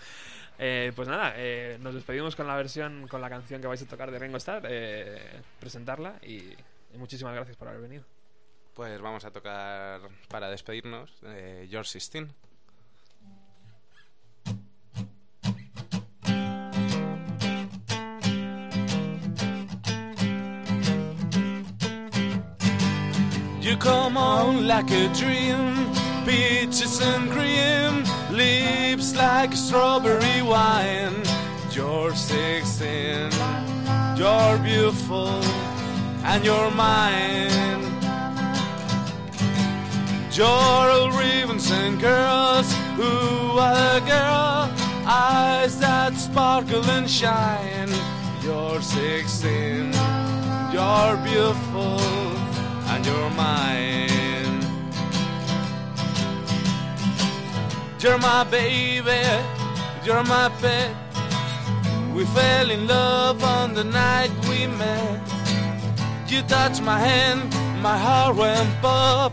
Eh, pues nada, eh, nos despedimos con la versión, con la canción que vais a tocar de Ringo Starr, eh, presentarla y, y muchísimas gracias por haber venido. Pues vamos a tocar para despedirnos eh, George Sistine. You come on like a dream, peaches and cream, lips like strawberry wine. You're 16, you're beautiful, and you're mine. You're all ribbons and girls, ooh, what a girl, eyes that sparkle and shine. You're 16, you're beautiful, and you're mine. You're my baby, you're my pet. We fell in love on the night we met. You touched my hand, my heart went pop.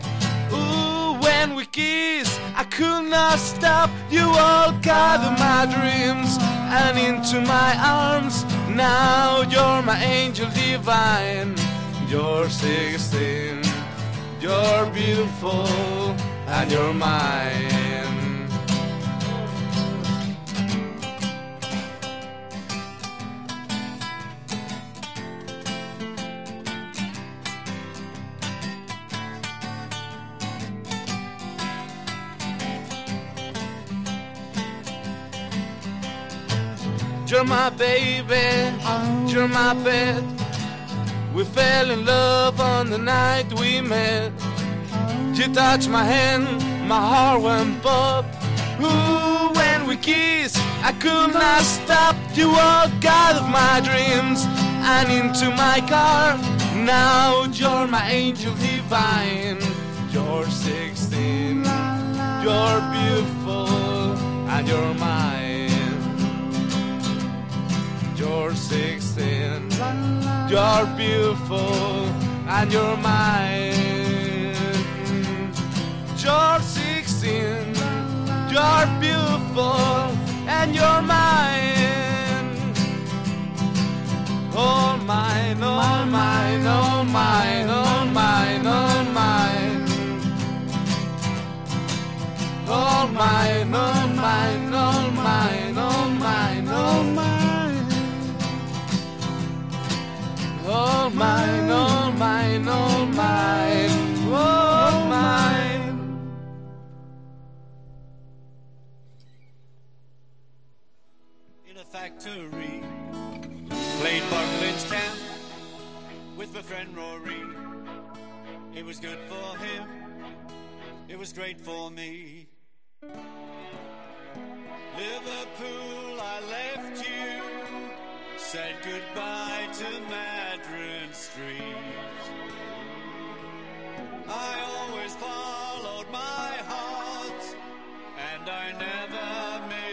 Ooh, when we kissed, I could not stop. You all gathered my dreams and into my arms. Now you're my angel divine. You're 16, you're beautiful, and you're mine. You're my baby, you're my pet. We fell in love on the night we met. You touched my hand, my heart went pop. Ooh, when we kissed, I could not stop. You walked out of my dreams and into my car. Now you're my angel divine. You're 16, you're beautiful, and you're mine. You're 16, you're beautiful, and you're mine. You're 16, you're beautiful, and you're mine. All mine, all mine, all mine, all mine, all mine. All mine, all mine, all mine, all mine, all mine. All mine, all mine, all mine, all mine. in a factory. Played Buckland's Town with my friend Rory. It was good for him, it was great for me. Liverpool, I left you, said goodbye to Madron Street. I always followed my heart, and I never missed.